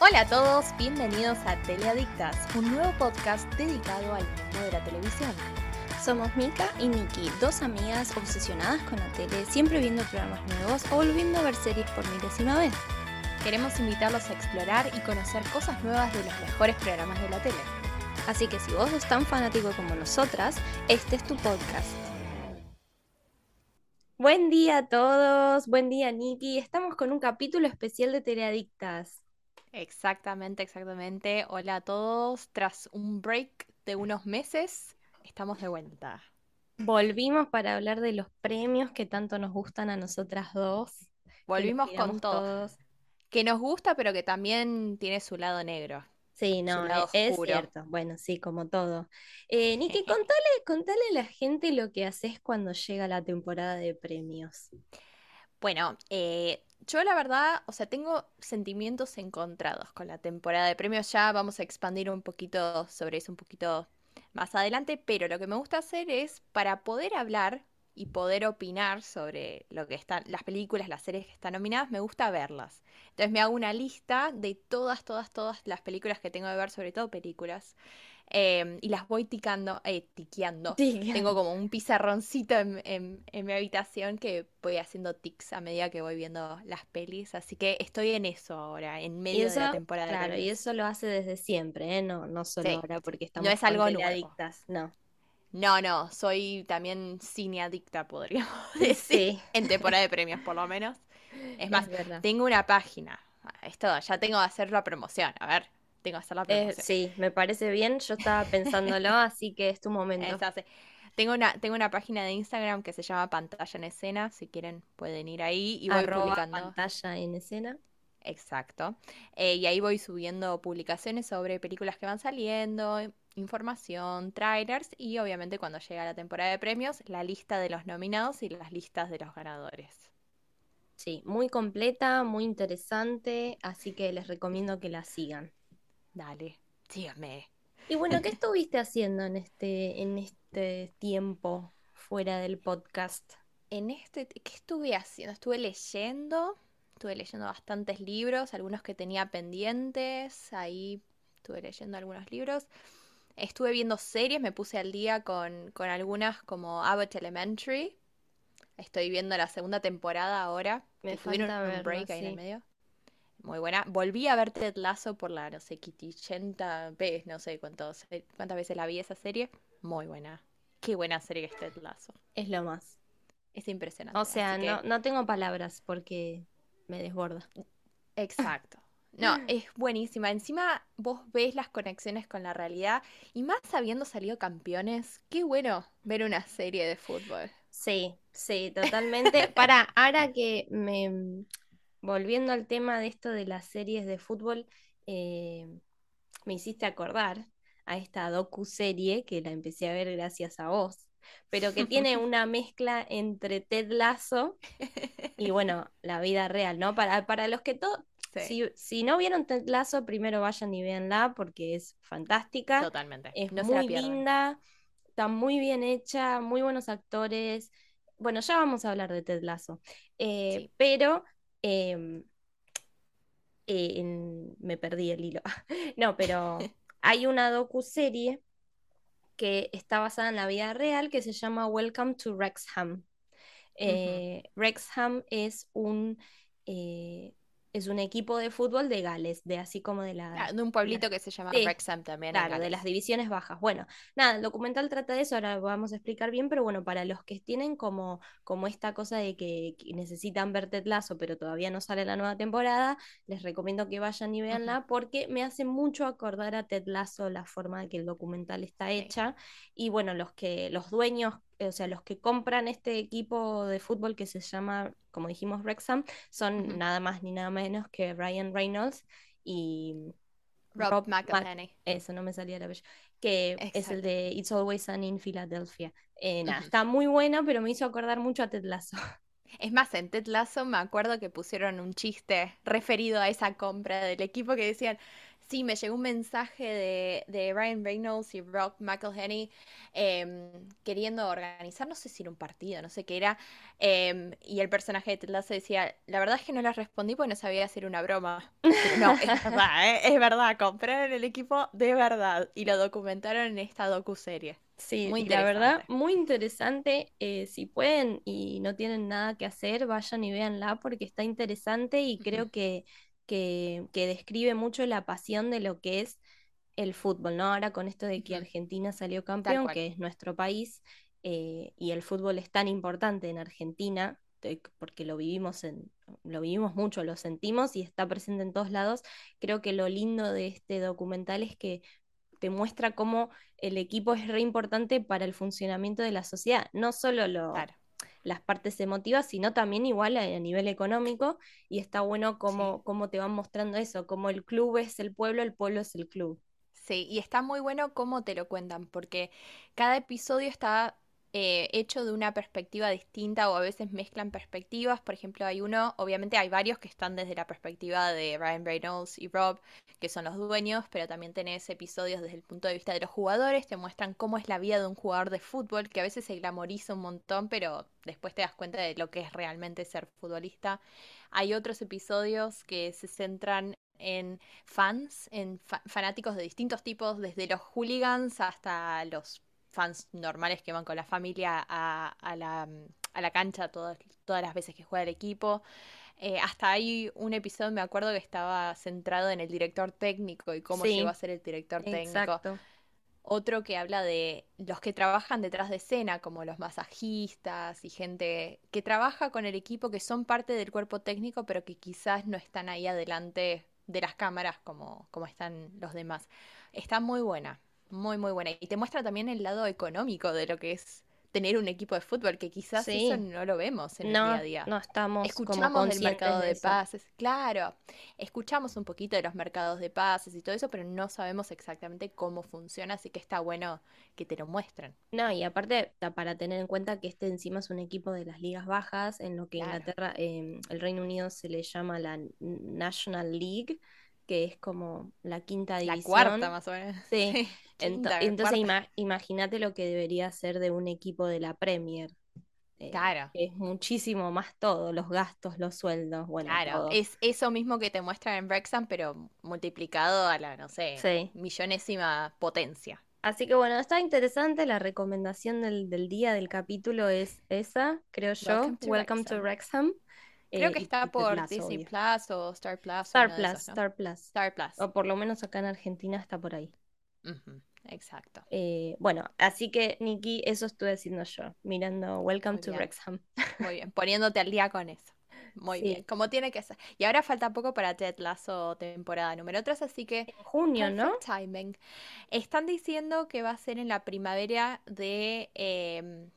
Hola a todos, bienvenidos a Teleadictas, un nuevo podcast dedicado al mundo de la televisión. Somos Mika y Nikki, dos amigas obsesionadas con la tele, siempre viendo programas nuevos o volviendo a ver series por milésima vez. Queremos invitarlos a explorar y conocer cosas nuevas de los mejores programas de la tele. Así que si vos sos tan fanático como nosotras, este es tu podcast. Buen día a todos, buen día Nikki. Estamos con un capítulo especial de Teleadictas. Exactamente, exactamente. Hola a todos. Tras un break de unos meses, estamos de vuelta. Volvimos para hablar de los premios que tanto nos gustan a nosotras dos. Volvimos con todo. Que nos gusta, pero que también tiene su lado negro. Sí, no, e-, es cierto. Bueno, sí, como todo. Eh, Niki, contale, contale a la gente lo que haces cuando llega la temporada de premios. Bueno, eh, yo la verdad, o sea, tengo sentimientos encontrados con la temporada de premios. Ya vamos a expandir un poquito sobre eso un poquito más adelante, pero lo que me gusta hacer es para poder hablar y poder opinar sobre lo que están, las películas, las series que están nominadas, me gusta verlas. Entonces me hago una lista de todas, todas, todas las películas que tengo que ver, sobre todo películas. Em, y las voy ticando, eh, tiqueando. Tengo como un pizarroncito en, mi habitación que voy haciendo tics a medida que voy viendo las pelis. Así que estoy en eso ahora, en medio de la temporada. Claro, y eso lo hace desde siempre, ¿eh? No, no solo ahora porque estamos no es algo adictas, no. No, no, soy también cineadicta, podríamos decir. En temporada de premios, por lo menos. Es más, tengo una página. Esto, ya tengo que hacer la promoción. A ver, tengo que hacer la promoción. sí, me parece bien. Yo estaba pensándolo, así que es tu momento. Tengo una, tengo una página de Instagram que se llama Pantalla en Escena. Si quieren, pueden ir ahí y voy publicando. Pantalla en Escena. Exacto. Eh, y ahí voy subiendo publicaciones sobre películas que van saliendo, información, trailers y obviamente cuando llega la temporada de premios, la lista de los nominados y las listas de los ganadores. Sí, muy completa, muy interesante, así que les recomiendo que la sigan. Dale, síganme. Y bueno, ¿qué estuviste haciendo en este, en este tiempo fuera del podcast? En este, ¿qué estuve haciendo? Estuve leyendo, estuve leyendo bastantes libros, algunos que tenía pendientes, ahí estuve leyendo algunos libros. Estuve viendo series, me puse al día con, con algunas como Abbott Elementary, Estoy viendo la segunda temporada ahora. Me falta un break ahí en el medio. Muy buena. Volví a ver Ted Lasso por la, no sé, 80 veces, no sé cuántos, cuántas veces la vi esa serie. Muy buena. Qué buena serie que es Ted Lasso. Es lo más. Es impresionante. O sea, no, no tengo palabras porque me desborda. Exacto. No, es buenísima. Encima vos ves las conexiones con la realidad y más habiendo salido campeones, qué bueno ver una serie de fútbol. Sí, sí, totalmente. Para, ahora que me, volviendo al tema de esto de las series de fútbol, eh, me hiciste acordar a esta docu-serie que la empecé a ver gracias a vos, pero que tiene una mezcla entre Ted Lasso y bueno, la vida real, ¿no? Para, para los que todos, si, no vieron Ted Lasso, primero vayan y véanla porque es fantástica. Totalmente. Es muy linda está muy bien hecha, muy buenos actores. Bueno, ya vamos a hablar de Ted Lasso. Eh, pero em, eh, me perdí el hilo. no, pero hay una docu-serie que está basada en la vida real que se llama Welcome to Wrexham. Eh, Wrexham es un es un equipo de fútbol de Gales, de así como de la... Ah, de un pueblito que se llama Wrexham también. Claro, de las divisiones bajas. Bueno, nada, el documental trata de eso, ahora lo vamos a explicar bien, pero bueno, para los que tienen como, como esta cosa de que, necesitan ver Ted Lasso, pero todavía no sale la nueva temporada, les recomiendo que vayan y veanla porque me hace mucho acordar a Ted Lasso la forma de que el documental está hecha. Y bueno, los que, los dueños o sea, los que compran este equipo de fútbol que se llama, como dijimos, Wrexham, son nada más ni nada menos que Ryan Reynolds y Rob, McElhenney. eso no me salía la que es el de It's Always Sunny in Philadelphia. Eh, está muy bueno, pero me hizo acordar mucho a Ted Lasso. Es más, en Ted Lasso me acuerdo que pusieron un chiste referido a esa compra del equipo que decían, Sí, me llegó un mensaje de, de Ryan Reynolds y Rob McElhenney em, queriendo organizar, no sé si era un partido, no sé qué era, em, y el personaje de Ted Lasso decía, la verdad es que no les respondí porque no sabía hacer una broma. No, es verdad, ¿eh? es verdad, compraron el equipo de verdad y lo documentaron en esta docuserie. Sí, Muy la verdad, muy interesante. eh, si pueden y no tienen nada que hacer, vayan y véanla porque está interesante y creo que, que, que describe mucho la pasión de lo que es el fútbol, ¿no? Ahora con esto de que Argentina salió campeón, que es nuestro país, eh, y el fútbol es tan importante en Argentina, porque lo vivimos en, lo vivimos mucho, lo sentimos y está presente en todos lados. Creo que lo lindo de este documental es que te muestra cómo el equipo es re importante para el funcionamiento de la sociedad, no solo lo, Claro, las partes emotivas, sino también igual a, a nivel económico, y está bueno sí. cómo, cómo te van mostrando eso, cómo el club es el pueblo, el pueblo es el club. Sí, y está muy bueno cómo te lo cuentan, porque cada episodio está eh, hecho de una perspectiva distinta o a veces mezclan perspectivas. Por ejemplo, hay uno, obviamente hay varios que están desde la perspectiva de Ryan Reynolds y Rob, que son los dueños, pero también tenés episodios desde el punto de vista de los jugadores, te muestran cómo es la vida de un jugador de fútbol, que a veces se glamoriza un montón, pero después te das cuenta de lo que es realmente ser futbolista. Hay otros episodios que se centran en fans, en fa- fanáticos de distintos tipos, desde los hooligans hasta los fans normales que van con la familia a, a la, mm, a la cancha todas, todas las veces que juega el equipo. Eh, hasta hay un episodio, me acuerdo, que estaba centrado en el director técnico y cómo llegó a Sí, ser el director técnico. exacto. Otro que habla de los que trabajan detrás de escena, como los masajistas y gente que trabaja con el equipo, que son parte del cuerpo técnico, pero que quizás no están ahí adelante de las cámaras como, como están los demás. Está muy buena, muy, muy buena. Y te muestra también el lado económico de lo que es tener un equipo de fútbol, que quizás eso no lo vemos en el día a no, día. no estamos como Escuchamos del conscientes mercado de de pases, claro, escuchamos un poquito de los mercados de pases y todo eso, pero no sabemos exactamente cómo funciona, así que está bueno que te lo muestren. No, y aparte, para tener en cuenta que este encima es un equipo de las ligas bajas, en lo que Claro, Inglaterra, em, el Reino Unido se le llama la National League, que es como la quinta la cuarta división. más o menos, Sí, sí, ento- quinta, entonces ima- imagínate lo que debería ser de un equipo de la Premier, eh, claro, que es muchísimo más todo, los gastos, los sueldos, bueno, claro, todo. es eso mismo que te muestran en Wrexham, pero multiplicado a la, no sé, Sí. millonésima potencia. Así que bueno, está interesante. La recomendación del, del día del capítulo es esa, creo yo. Welcome to Welcome to Wrexham. Creo eh, que está por Lasso, Disney obvio. Plus o Star Plus Star Plus. Star Plus. Star Plus. O por lo menos acá en Argentina está por ahí. Exacto. Eh, bueno, así que Nikki, eso estuve haciendo yo, mirando Welcome Muy to bien. Wrexham. Muy bien, poniéndote al día con eso. Muy bien, como tiene que ser. Y ahora falta poco para Ted Lasso temporada número 3, así que en junio, ¿no? timing. Están diciendo que va a ser en la primavera de em,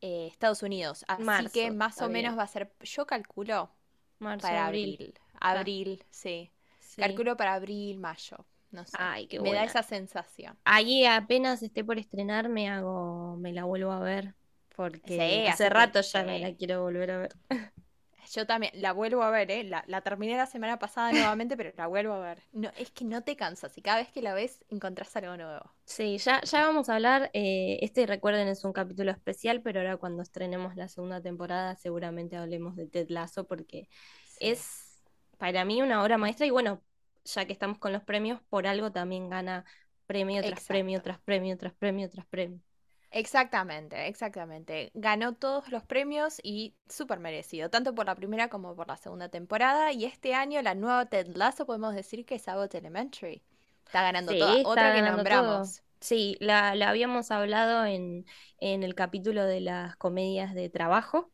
eh, Estados Unidos, así que más o menos va a ser, yo calculo, Marzo, para abril. abril. Sí. sí. Calculo para abril, mayo, no sé. Ay, qué Me da esa sensación. Ahí apenas esté por estrenar, me hago, me la vuelvo a ver, porque Sí, hace que rato ya me la quiero volver a ver. Yo también la vuelvo a ver, ¿eh? La, la terminé la semana pasada nuevamente, pero la vuelvo a ver. No, es que no te cansas y cada vez que la ves encontrás algo nuevo. Sí, ya, ya vamos a hablar. eh, este, recuerden, es un capítulo especial, pero ahora cuando estrenemos la segunda temporada, seguramente hablemos de Ted Lasso, porque Sí, es para mí una obra maestra. Y bueno, ya que estamos con los premios, por algo también gana premio tras premio, tras premio, tras premio, tras premio. Exactamente, exactamente. Ganó todos los premios y súper merecido, tanto por la primera como por la segunda temporada. Y este año la nueva Ted Lasso podemos decir que es Abbott Elementary. Está ganando toda. Sí, está Otra que ganando todo. nombramos. Sí, la, la habíamos hablado en, en el capítulo de las comedias de trabajo,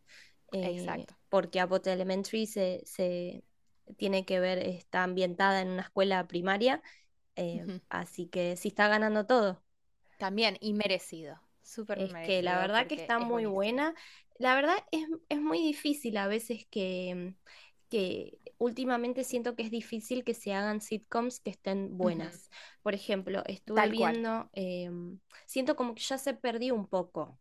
eh, Exacto. porque Abbott Elementary se, se tiene que ver, está ambientada en una escuela primaria, eh, así que sí está ganando todo. También, y merecido. Súper Es que la verdad que está es muy buena. La verdad es, es muy difícil a veces que, que últimamente siento que es difícil que se hagan sitcoms que estén buenas. Por ejemplo, estuve Tal viendo, em, siento como que ya se perdió un poco.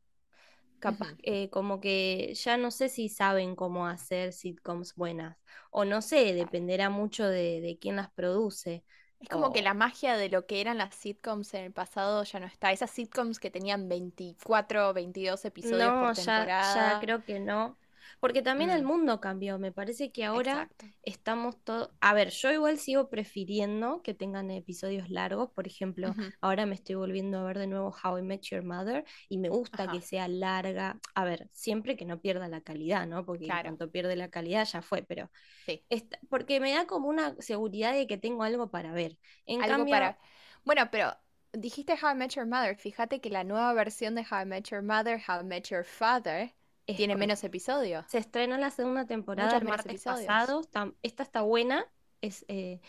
Capaz, eh, como que ya no sé si saben cómo hacer sitcoms buenas. O no sé, dependerá mucho de, de quién las produce. Es como que o- la magia de lo que eran las sitcoms en el pasado ya no está. Esas sitcoms que tenían 24, 22 episodios No, por ya, ya temporada. creo que no. Porque también el Mm, mundo cambió. Me parece que ahora exacto. estamos todos... A ver, yo igual sigo prefiriendo que tengan episodios largos. Por ejemplo, ahora me estoy volviendo a ver de nuevo How I Met Your Mother y me gusta que sea larga. A ver, siempre que no pierda la calidad, ¿no? Porque en claro. cuanto pierde la calidad ya fue, pero... Sí. esta- porque me da como una seguridad de que tengo algo para ver. En Algo cambio, para... Bueno, pero dijiste How I Met Your Mother. Fíjate que la nueva versión de How I Met Your Mother, How I Met Your Father, es tiene con- menos episodios. Se estrenó la segunda temporada el martes episodios. pasado. está- esta está buena, es, eh,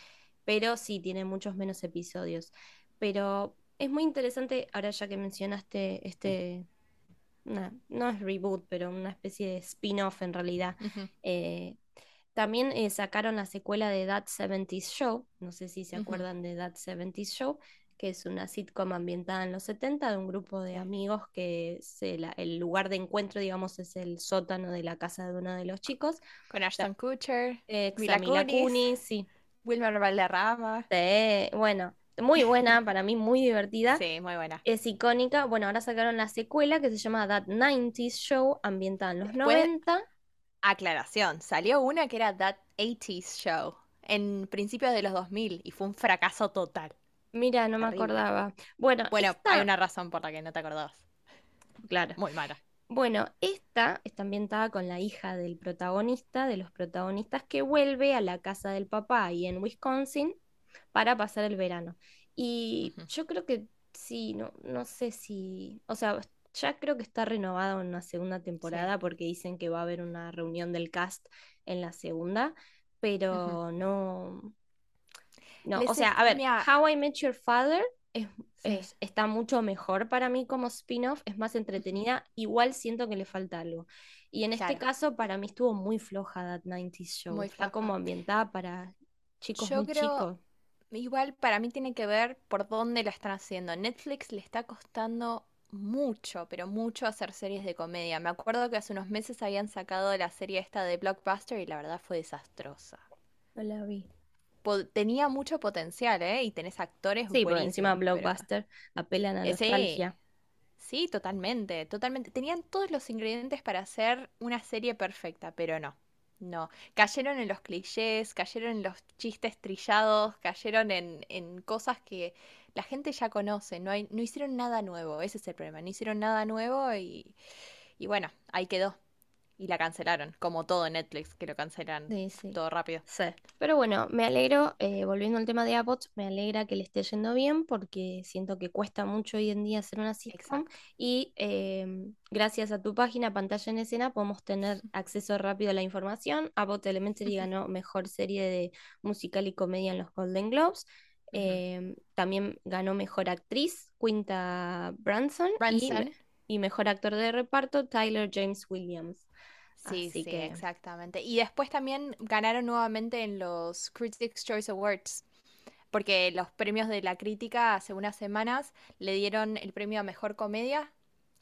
pero sí, tiene muchos menos episodios. Pero es muy interesante, ahora ya que mencionaste este, una- no es reboot, pero una especie de spin-off en realidad. Eh, también eh, sacaron la secuela de That 70s Show, no sé si se acuerdan de That 70s Show, que es una sitcom ambientada en los 70 de un grupo de amigos que el lugar de encuentro, digamos, es el sótano de la casa de uno de los chicos. Con Ashton Kutcher, Ex Mila Mila Kunis, Kunis, sí. Wilmer Valderrama. Sí, bueno, muy buena, para mí muy divertida. Sí, muy buena. Es icónica. Bueno, ahora sacaron la secuela que se llama That 90s Show, ambientada en los Después, 90. aclaración, salió una que era That 80s Show en principios de los 2000 y fue un fracaso total. Mira, no me Terrible. acordaba. Bueno, Bueno, hay una razón por la que no te acordabas. claro. Muy mala. Bueno, esta está ambientada con la hija del protagonista, de los protagonistas, que vuelve a la casa del papá ahí en Wisconsin para pasar el verano. Y yo creo que sí, no, no sé si, o sea, ya creo que está renovado en una segunda Sí. temporada porque dicen que va a haber una reunión del cast en la segunda, pero no, no, o sea, a ver, extraña. How I Met Your Father es, está mucho mejor para mí como spin-off, es más entretenida, igual siento que le falta algo. Y en este caso, para mí estuvo muy floja That 90s Show, muy está como ambientada para chicos Yo muy creo, chicos. igual para mí tiene que ver por dónde la están haciendo. Netflix le está costando mucho, pero mucho hacer series de comedia. Me acuerdo que hace unos meses habían sacado la serie esta de Blockbuster y la verdad fue desastrosa. No la vi. Tenía mucho potencial, ¿eh? Y tenés actores Sí, encima pero... Blockbuster apelan a sí, nostalgia. sí, totalmente, totalmente. Tenían todos los ingredientes para hacer una serie perfecta, pero no, no. Cayeron en los clichés, cayeron en los chistes trillados, cayeron en, en cosas que la gente ya conoce. No hay, no hicieron nada nuevo, ese es el problema. No hicieron nada nuevo y, y bueno, ahí quedó. Y la cancelaron, como todo en Netflix, que lo cancelan Sí, sí. todo rápido. Sí. Pero bueno, me alegro, eh, volviendo al tema de Abbott, me alegra que le esté yendo bien porque siento que cuesta mucho hoy en día hacer una sitcom Exacto. y eh, gracias a tu página Pantalla en Escena podemos tener acceso rápido a la información. Abbott Elementary ganó mejor serie de musical y comedia en los Golden Globes. Eh, también ganó mejor actriz Quinta Branson. me- y mejor actor de reparto Tyler James Williams. Sí, Así sí, que exactamente. Y después también ganaron nuevamente en los Critics' Choice Awards, porque los premios de la crítica hace unas semanas le dieron el premio a Mejor Comedia,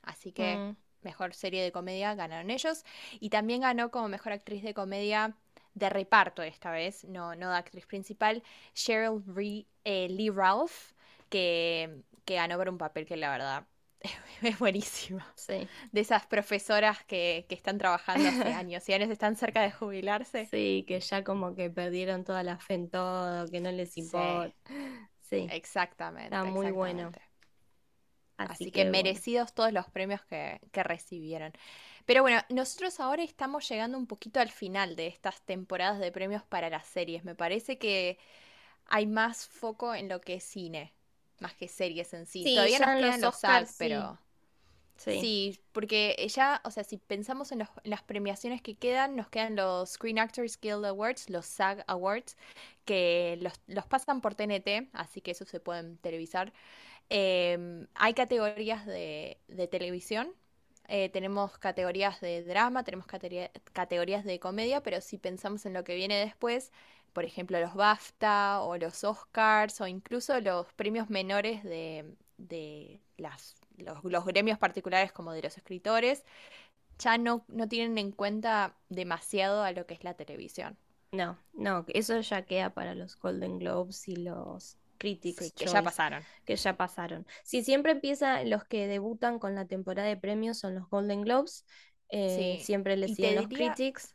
así que mm, Mejor Serie de Comedia ganaron ellos, y también ganó como Mejor Actriz de Comedia de reparto esta vez, no, no de actriz principal, Cheryl Re- eh, Lee Ralph, que, que ganó por un papel que la verdad es buenísimo sí. de esas profesoras que, que están trabajando hace años y años están cerca de jubilarse. Sí, que ya como que perdieron toda la fe en todo, que no les importa. Sí, exactamente, está muy bueno. Así Así que que bueno. merecidos todos los premios que, que recibieron. Pero bueno, nosotros ahora estamos llegando un poquito al final de estas temporadas de premios para las series. Me parece que hay más foco en lo que es cine, más que series en sí. Sí, Todavía nos quedan los los SAG, pero... Sí, Sí, porque ya, o sea, si pensamos en, los- en las premiaciones que quedan, nos quedan los Screen Actors Guild Awards, los SAG Awards, que los, los pasan por TNT, así que eso se pueden televisar. Em, hay categorías de, de televisión, eh, tenemos categorías de drama, tenemos categoría- categorías de comedia, pero si pensamos en lo que viene después, por ejemplo, los BAFTA o los Oscars o incluso los premios menores de, de las, los, los gremios particulares como de los escritores, ya no, no tienen en cuenta demasiado a lo que es la televisión. No, no, eso ya queda para los Golden Globes y los Critics Sí, que ya pasaron. que ya pasaron. Sí, siempre empieza, los que debutan con la temporada de premios son los Golden Globes, eh, Sí. siempre le Y te siguen los diría- Critics.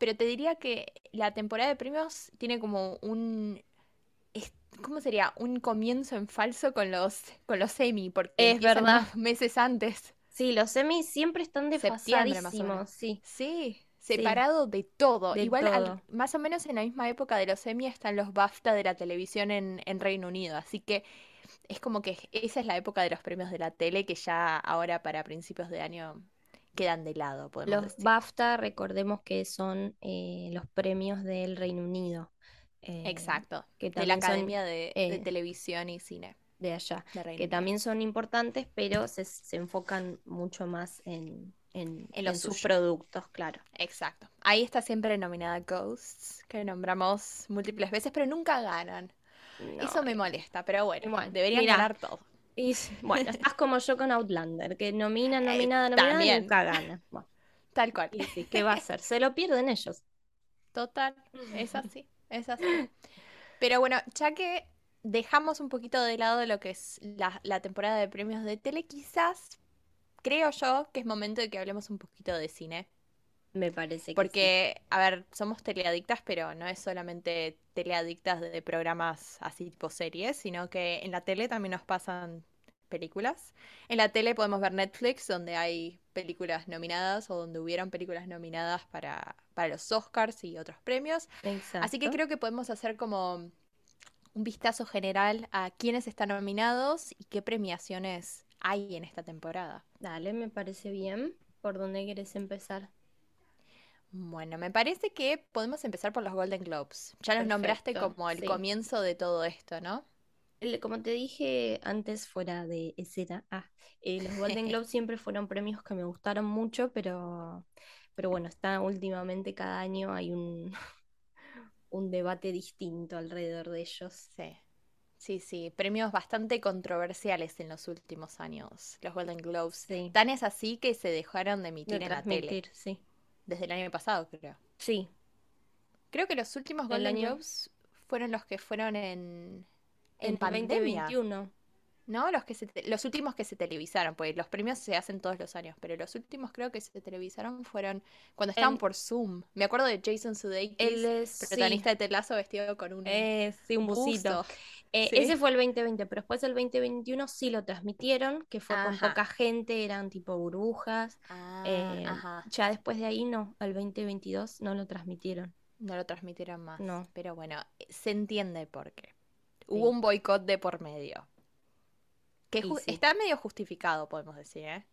Pero te diría que la temporada de premios tiene como un... ¿Cómo sería? Un comienzo en falso con los, con los semi, porque Es verdad. meses antes. Sí, los semis siempre están desfasadísimos, sí. Sí, separado de todo. De Igual, al- más o menos en la misma época de los Emmy están los BAFTA de la televisión en, en Reino Unido. Así que es como que esa es la época de los premios de la tele que ya ahora para principios de año quedan de lado, Los decir. BAFTA, recordemos que son eh, los premios del Reino Unido. eh, Exacto. que De la son, Academia de, de eh, Televisión y Cine de allá. de que Unido. también son importantes, pero se, se enfocan mucho más en, en, En lo en sus productos, claro. Exacto. Ahí está siempre nominada Ghosts, que nombramos múltiples veces, pero nunca ganan. No, Eso me molesta, pero bueno, Bueno, deberían mirá. ganar todo. Y bueno, estás como yo con Outlander, que nomina, nominada, Eh, nominada, también. nunca gana. Bueno, Tal cual. y sí, ¿qué va a hacer? Se lo pierden ellos. Total, es así, es así. Pero bueno, ya que dejamos un poquito de lado lo que es la, la temporada de premios de tele, quizás creo yo que es momento de que hablemos un poquito de cine. Me parece que sí. Porque, a ver, somos teleadictas, pero no es solamente teleadictas de, programas así tipo series, sino que en la tele también nos pasan películas. En la tele podemos ver Netflix, donde hay películas nominadas o donde hubieron películas nominadas para, para los Oscars y otros premios. Así que Exacto. creo que podemos hacer como un vistazo general a quiénes están nominados y qué premiaciones hay en esta temporada. Dale, me parece bien. ¿Por dónde quieres empezar? Bueno, me parece que podemos empezar por los Golden Globes. Ya los nombraste como el sí. comienzo de todo esto, ¿no? Como te dije antes fuera de escena, ah, eh, los Golden Globes siempre fueron premios que me gustaron mucho, pero, pero bueno, está últimamente cada año hay un, un debate distinto alrededor de ellos. Sí. Sí, sí, premios bastante controversiales en los últimos años, los Golden Globes. Sí, Tan es así que se dejaron de de emitir en la tele sí. Desde el año pasado, creo. Sí, Creo que los últimos Golden año- Globes fueron los que fueron en, en en pandemia. 2021. ¿No? Los que se te- los últimos que se televisaron, pues los premios se hacen todos los años, pero los últimos creo que se televisaron fueron cuando estaban por Zoom. Me acuerdo de Jason Sudeikis, Él es, protagonista de Ted Lasso vestido con un eh, sí, un busito. Eh, Sí. Ese fue el 2020, pero después el 2021 sí lo transmitieron, que fue con poca gente, eran tipo burbujas. Ah, Eh, ajá. ya después de ahí no, al 2022 no lo transmitieron. No lo transmitieron más. No. Pero bueno, se entiende por qué. Hubo un boicot de por medio. Que sí. está medio justificado, podemos decir, ¿eh?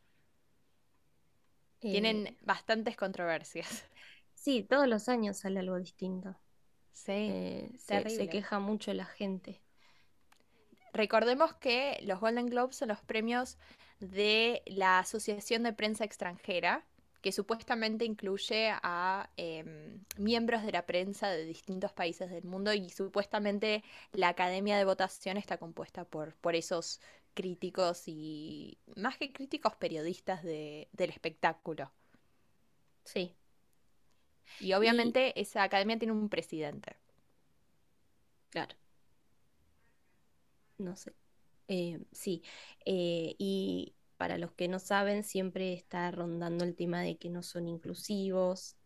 Eh, Tienen bastantes controversias. Sí, todos los años sale algo distinto. Sí. Eh, se, se queja mucho la gente. Recordemos que los Golden Globes son los premios de la Asociación de Prensa Extranjera, que supuestamente incluye a em, miembros de la prensa de distintos países del mundo y supuestamente la Academia de Votación está compuesta por, por esos críticos y más que críticos periodistas de- del espectáculo. Sí, Y obviamente esa academia tiene un presidente. claro. No sé. Eh, sí. Eh, y para los que no saben, siempre está rondando el tema de que no son inclusivos,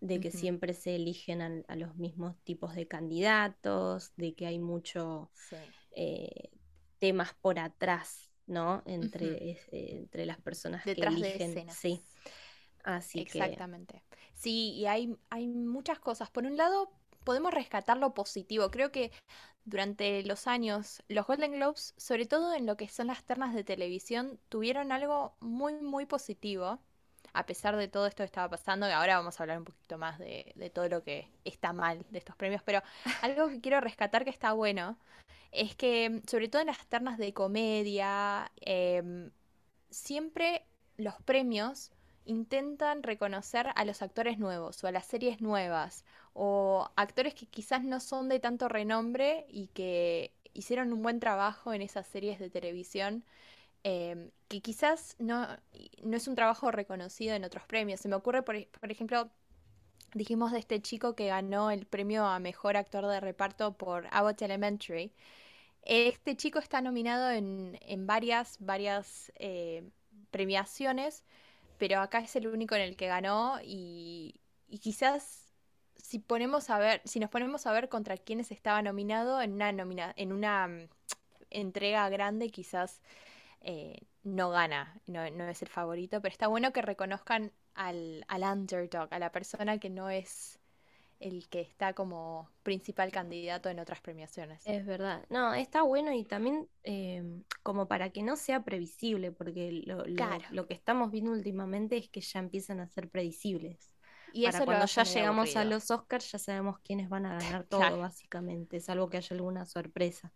de que siempre se eligen a, a los mismos tipos de candidatos, de que hay mucho Sí. eh, temas por atrás, ¿no? Entre, eh, entre las personas Detrás que de eligen. escenas. Sí, así que Exactamente. Sí, y hay, hay muchas cosas. Por un lado, podemos rescatar lo positivo. Creo que durante los años, los Golden Globes, sobre todo en lo que son las ternas de televisión, tuvieron algo muy, muy positivo. A pesar de todo esto que estaba pasando, y ahora vamos a hablar un poquito más de, de todo lo que está mal de estos premios, pero algo que quiero rescatar que está bueno es que, sobre todo en las ternas de comedia, em, siempre los premios intentan reconocer a los actores nuevos o a las series nuevas o actores que quizás no son de tanto renombre y que hicieron un buen trabajo en esas series de televisión eh, que quizás no, no es un trabajo reconocido en otros premios. Se me ocurre, por, ej- por ejemplo, dijimos de este chico que ganó el premio a mejor actor de reparto por Abbott Elementary. Este chico está nominado en, en varias, varias eh, premiaciones, pero acá es el único en el que ganó y, y quizás si ponemos a ver, si nos ponemos a ver contra quiénes estaba nominado en una nomina, en una mm, entrega grande, quizás eh, no gana, no, no, es el favorito, pero está bueno que reconozcan al, al underdog, a la persona que no es el que está como principal candidato en otras premiaciones. Es verdad. No, está bueno y también eh, como para que no sea previsible, porque lo, lo, lo, que estamos viendo últimamente es que ya empiezan a ser predecibles. Y para eso cuando ya llegamos a los Oscars ya sabemos quiénes van a ganar todo, claro. básicamente, salvo que haya alguna sorpresa.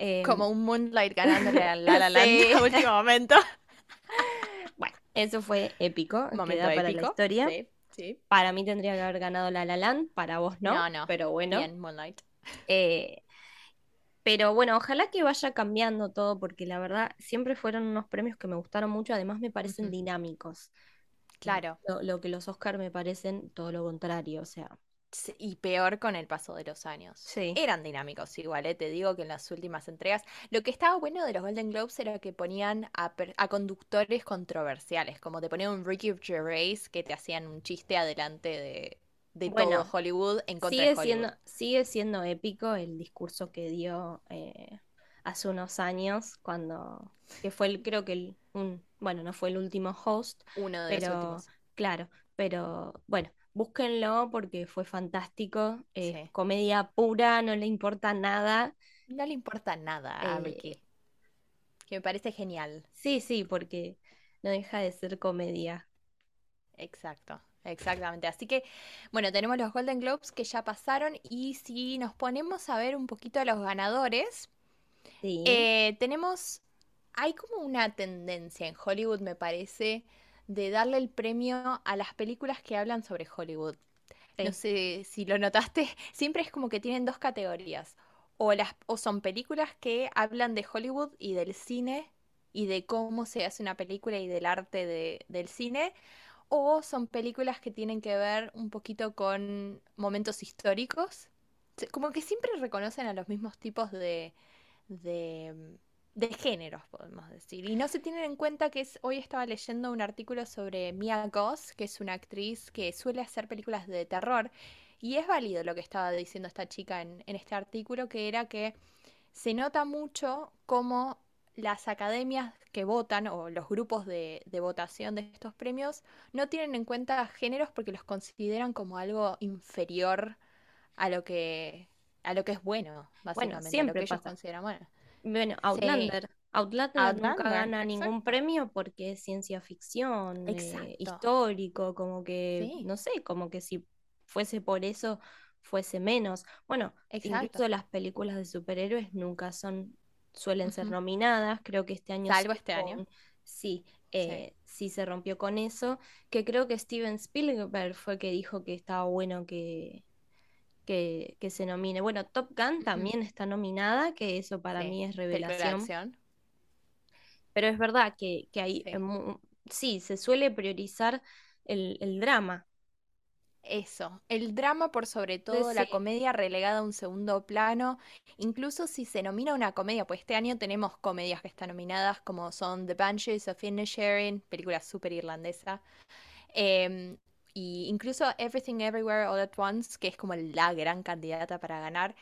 Eh, como un Moonlight ganándole a La La Land sí. en último momento. bueno, eso fue épico, Momento queda para épico. la historia. Sí. Sí. Para mí tendría que haber ganado La La Land, para vos no. No, no. Pero bueno. Bien, Moonlight. Eh, pero bueno, ojalá que vaya cambiando todo, porque la verdad siempre fueron unos premios que me gustaron mucho, además me parecen uh -huh. dinámicos. Claro. Lo, lo, que los Oscar me parecen todo lo contrario, o sea. Y peor con el paso de los años. Sí. Eran dinámicos igual, ¿eh? te digo que en las últimas entregas. Lo que estaba bueno de los Golden Globes era que ponían a, a conductores controversiales, como te ponían un Ricky Gervais que te hacían un chiste adelante de, de bueno, todo Hollywood en contra sigue de Hollywood. Siendo, sigue siendo épico el discurso que dio eh, hace unos años, cuando. que fue el, creo que el, un, bueno, no fue el último host. Uno de pero, los últimos. Claro, pero bueno, búsquenlo porque fue fantástico. Sí. Comedia pura, no le importa nada. No le importa nada a eh, Ricky. Que me parece genial. Sí, sí, porque no deja de ser comedia. Exacto, exactamente. Así que, bueno, tenemos los Golden Globes que ya pasaron y si nos ponemos a ver un poquito a los ganadores, sí. eh, tenemos, hay como una tendencia en Hollywood, me parece, de darle el premio a las películas que hablan sobre Hollywood. Sí. No sé si lo notaste, siempre es como que tienen dos categorías. O, las, o son películas que hablan de Hollywood y del cine y de cómo se hace una película y del arte de, del cine, o son películas que tienen que ver un poquito con momentos históricos. Como que siempre reconocen a los mismos tipos de, de de géneros, podemos decir. Y no se tienen en cuenta que es, hoy estaba leyendo un artículo sobre Mia Goss, que es una actriz que suele hacer películas de terror. Y es válido lo que estaba diciendo esta chica en, en este artículo, que era que se nota mucho cómo las academias que votan o los grupos de, de, votación de estos premios no tienen en cuenta géneros porque los consideran como algo inferior a lo que a lo que es bueno, básicamente, bueno, siempre a lo que ellos pasa. consideran bueno. Bueno, Outlander. Sí. Outlander, Outlander, nunca gana exacto. ningún premio porque es ciencia ficción, eh, histórico, como que, sí. no sé, como que si fuese por eso fuese menos. Bueno, exacto. incluso las películas de superhéroes nunca son, suelen uh -huh. ser nominadas, creo que este año... Salvo este con, año. Sí, eh, sí. sí se rompió con eso, que creo que Steven Spielberg fue el que dijo que estaba bueno que, que, que, se nomine. Bueno, Top Gun también uh -huh. está nominada, que eso para sí, mí es revelación. Pero es verdad que, que hay, sí. Eh, sí. se suele priorizar el, el, drama. Eso, el drama por sobre todo, la comedia relegada a un segundo plano, incluso si se nomina una comedia, pues este año tenemos comedias que están nominadas como son The Banshees of Inisherin, película súper irlandesa, eh, y incluso Everything Everywhere All at Once, que es como la gran candidata para ganar.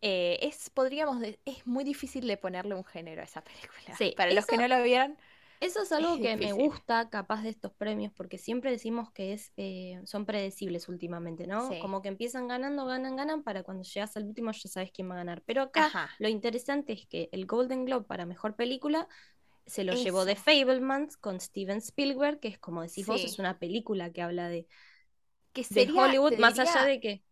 Eh, es, podríamos, es muy difícil de ponerle un género a esa película. Sí, para eso, los que no lo vieran. Eso es algo es que difícil. me gusta, capaz, de estos premios, porque siempre decimos que es, eh, son predecibles últimamente, ¿no? Sí. Como que empiezan ganando, ganan, ganan, para cuando llegas al último ya sabes quién va a ganar. Pero acá Ajá. lo interesante es que el Golden Globe para mejor película se lo Eso. llevó The Fablemans con Steven Spielberg, que es como decís sí. vos, es una película que habla de, que sería, de Hollywood, más diría, allá de que.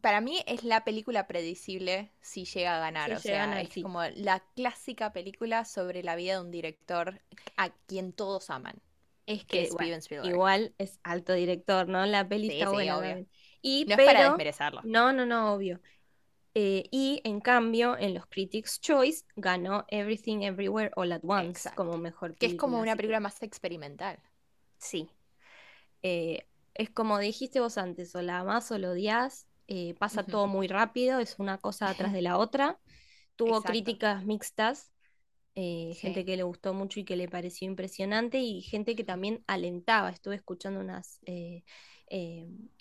Para mí es la película predecible si llega a ganar. Si o sea, ganar, es sí. como la clásica película sobre la vida de un director a quien todos aman. Es que, que es bueno, igual es alto director, ¿no? La peli sí, está buena. Y, no pero, es para desmerecerlo. No, no, no, obvio. Eh, y en cambio, en los Critics' Choice ganó Everything Everywhere All at Once Exacto. como mejor película. Que es como una película más experimental. Sí. Eh, es como dijiste vos antes, o la amás o lo odias, eh, pasa todo muy rápido, es una cosa atrás de la otra. Tuvo Exacto. críticas mixtas, gente que le gustó mucho y que le pareció impresionante, y gente que también alentaba. Estuve escuchando unas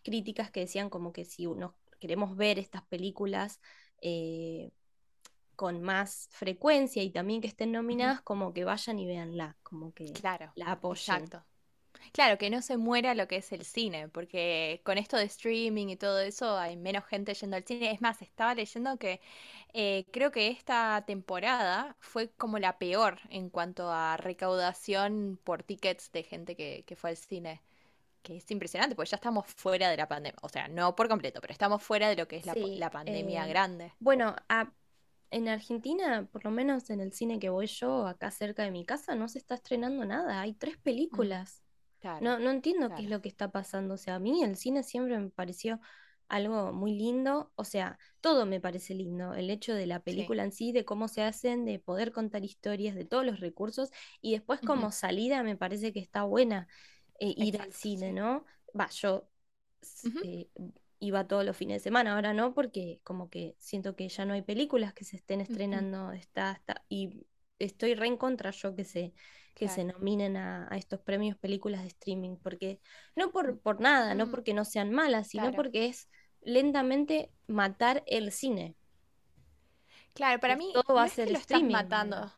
críticas que decían como que si uno queremos ver estas películas eh, con más frecuencia y también que estén nominadas, como que vayan y véanla, como que Claro, la apoyen. exacto. Claro, que no se muera lo que es el cine, porque con esto de streaming y todo eso hay menos gente yendo al cine. Es más, estaba leyendo que eh, creo que esta temporada fue como la peor en cuanto a recaudación por tickets de gente que, que fue al cine. Que es impresionante, porque ya estamos fuera de la pandemia. O sea, no por completo, pero estamos fuera de lo que es la, po- Sí, la pandemia eh, grande. Bueno, a- en Argentina, por lo menos en el cine que voy yo, acá cerca de mi casa, no se está estrenando nada. Hay tres Mm, películas. claro, No, no entiendo qué es lo que está pasando. O sea, a mí el cine siempre me pareció algo muy lindo. O sea, todo me parece lindo. El hecho de la Sí. película en sí, de cómo se hacen, de poder contar historias, de todos los recursos. Y después como salida me parece que está buena eh, ir al cine, sí. ¿no? Va, yo eh, iba todos los fines de semana, ahora no, porque como que siento que ya no hay películas que se estén estrenando, está, está, y estoy re en contra yo que se, que se nominen a, a estos premios películas de streaming, porque no por, por nada, no Mm, porque no sean malas, sino claro. porque es lentamente matar el cine. Claro, para Es- mí todo va a es que ser lo estás streaming. matando.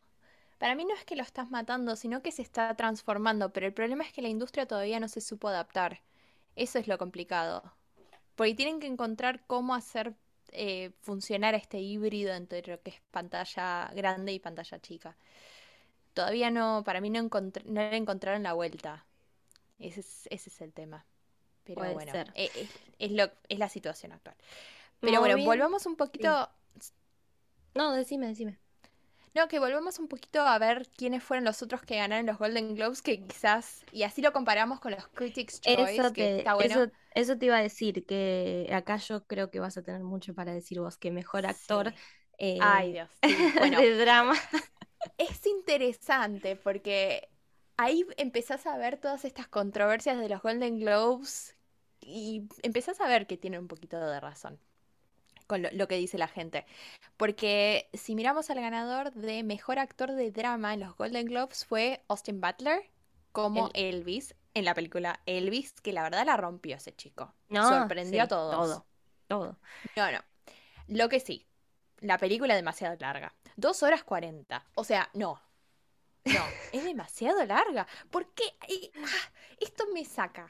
Para mí no es que lo estás matando, sino que se está transformando. Pero el problema es que la industria todavía no se supo adaptar. Eso es lo complicado. Porque tienen que encontrar cómo hacer eh, funcionar este híbrido entre lo que es pantalla grande y pantalla chica. Todavía no, para mí no, encontr- no le encontraron la vuelta. Ese es, ese es el tema. Pero Puede bueno, ser. e- es, es lo, es la situación actual. Pero bueno, volvamos un sí. poquito No, decime, decime. No, que volvemos un poquito a ver quiénes fueron los otros que ganaron los Golden Globes, que quizás, y así lo comparamos con los Critics' Choice, Eso que te, está bueno. eso, eso te iba a decir, que acá yo creo que vas a tener mucho para decir vos, que mejor actor Sí. Ay, eh, Dios. sí. Bueno, de drama. es interesante porque ahí empezás a ver todas estas controversias de los Golden Globes y empezás a ver que tienen un poquito de razón con lo, lo que dice la gente. Porque si miramos al ganador de mejor actor de drama en los Golden Globes fue Austin Butler como El- Elvis en la película Elvis, que la verdad la rompió ese chico. No, Sorprendió a todos. todo, todo. No, no. Lo que sí, la película es demasiado larga. Dos horas cuarenta. O sea, no. No, es demasiado larga. ¿Por qué? Ah, esto me saca.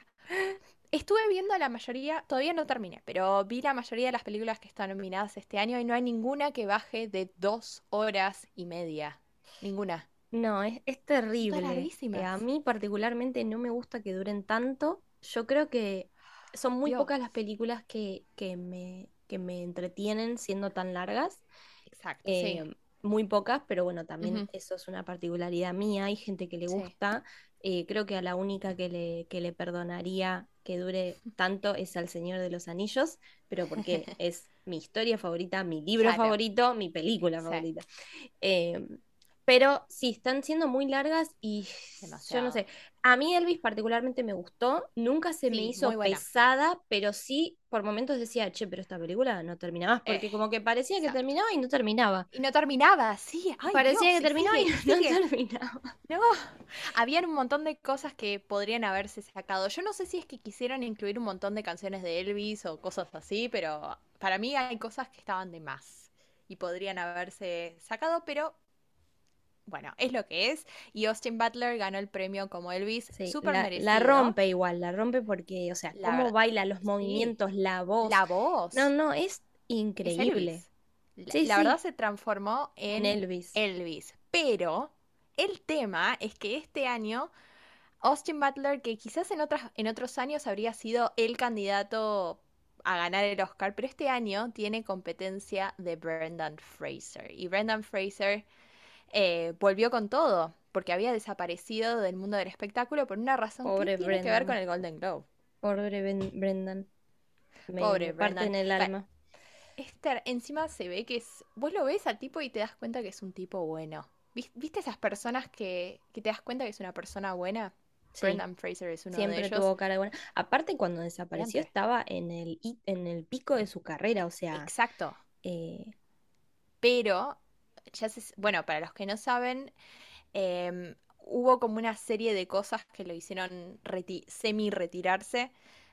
Estuve viendo la mayoría, todavía no terminé, pero vi la mayoría de las películas que están nominadas este año y no hay ninguna que baje de dos horas y media. Ninguna. No, es, es Todas terrible. Eh, a mí particularmente no me gusta que duren tanto. Yo creo que son muy Dios. pocas las películas que, que me, que me entretienen siendo tan largas. Exacto, sí. Eh, muy pocas, pero bueno, también eso es una particularidad mía. Hay gente que le Sí. gusta. Eh, creo que a la única que le, que le perdonaría que dure tanto es al Señor de los Anillos, pero porque es mi historia favorita, mi libro Claro. favorito, mi película Sí. favorita. Eh, pero sí, están siendo muy largas y yo no sé. A mí Elvis particularmente me gustó, nunca se me hizo pesada, pero sí por momentos decía, che, pero esta película no termina más, porque Eh, como que parecía que terminaba y no terminaba. Y no terminaba, sí. Ay, Parecía Dios, que terminaba y no sigue. terminaba. No, habían un montón de cosas que podrían haberse sacado. Yo no sé si es que quisieron incluir un montón de canciones de Elvis o cosas así, pero para mí hay cosas que estaban de más y podrían haberse sacado, pero bueno, es lo que es. Y Austin Butler ganó el premio como Elvis, Sí, súper la, merecido. la rompe igual, la rompe porque, o sea, La cómo verdad, baila, los sí. movimientos, la voz. La voz No, no, es es increíble. Elvis. La, Sí, la verdad se transformó en en Elvis. Elvis. Pero el tema es que este año Austin Butler, que quizás en otras, en otros años habría sido el candidato a ganar el Oscar, pero este año tiene competencia de Brendan Fraser. Y Brendan Fraser eh, volvió con todo, porque había desaparecido del mundo del espectáculo por una razón que tiene que ver con el Golden Globe. Pobre Ben- Brendan. Me, Pobre me parte Brendan. en el alma. Este, encima se ve que es. Vos lo ves al tipo y te das cuenta que es un tipo bueno. ¿Vis- ¿Viste esas personas que, que te das cuenta que es una persona buena? Sí. Brendan Fraser es uno de Siempre ellos. tuvo cara buena. Aparte, cuando desapareció, Siempre. estaba en el, en el pico de su carrera. O sea, Exacto. eh, Pero, ya se, bueno, para los que no saben, em, hubo como una serie de cosas que lo hicieron reti- semi-retirarse.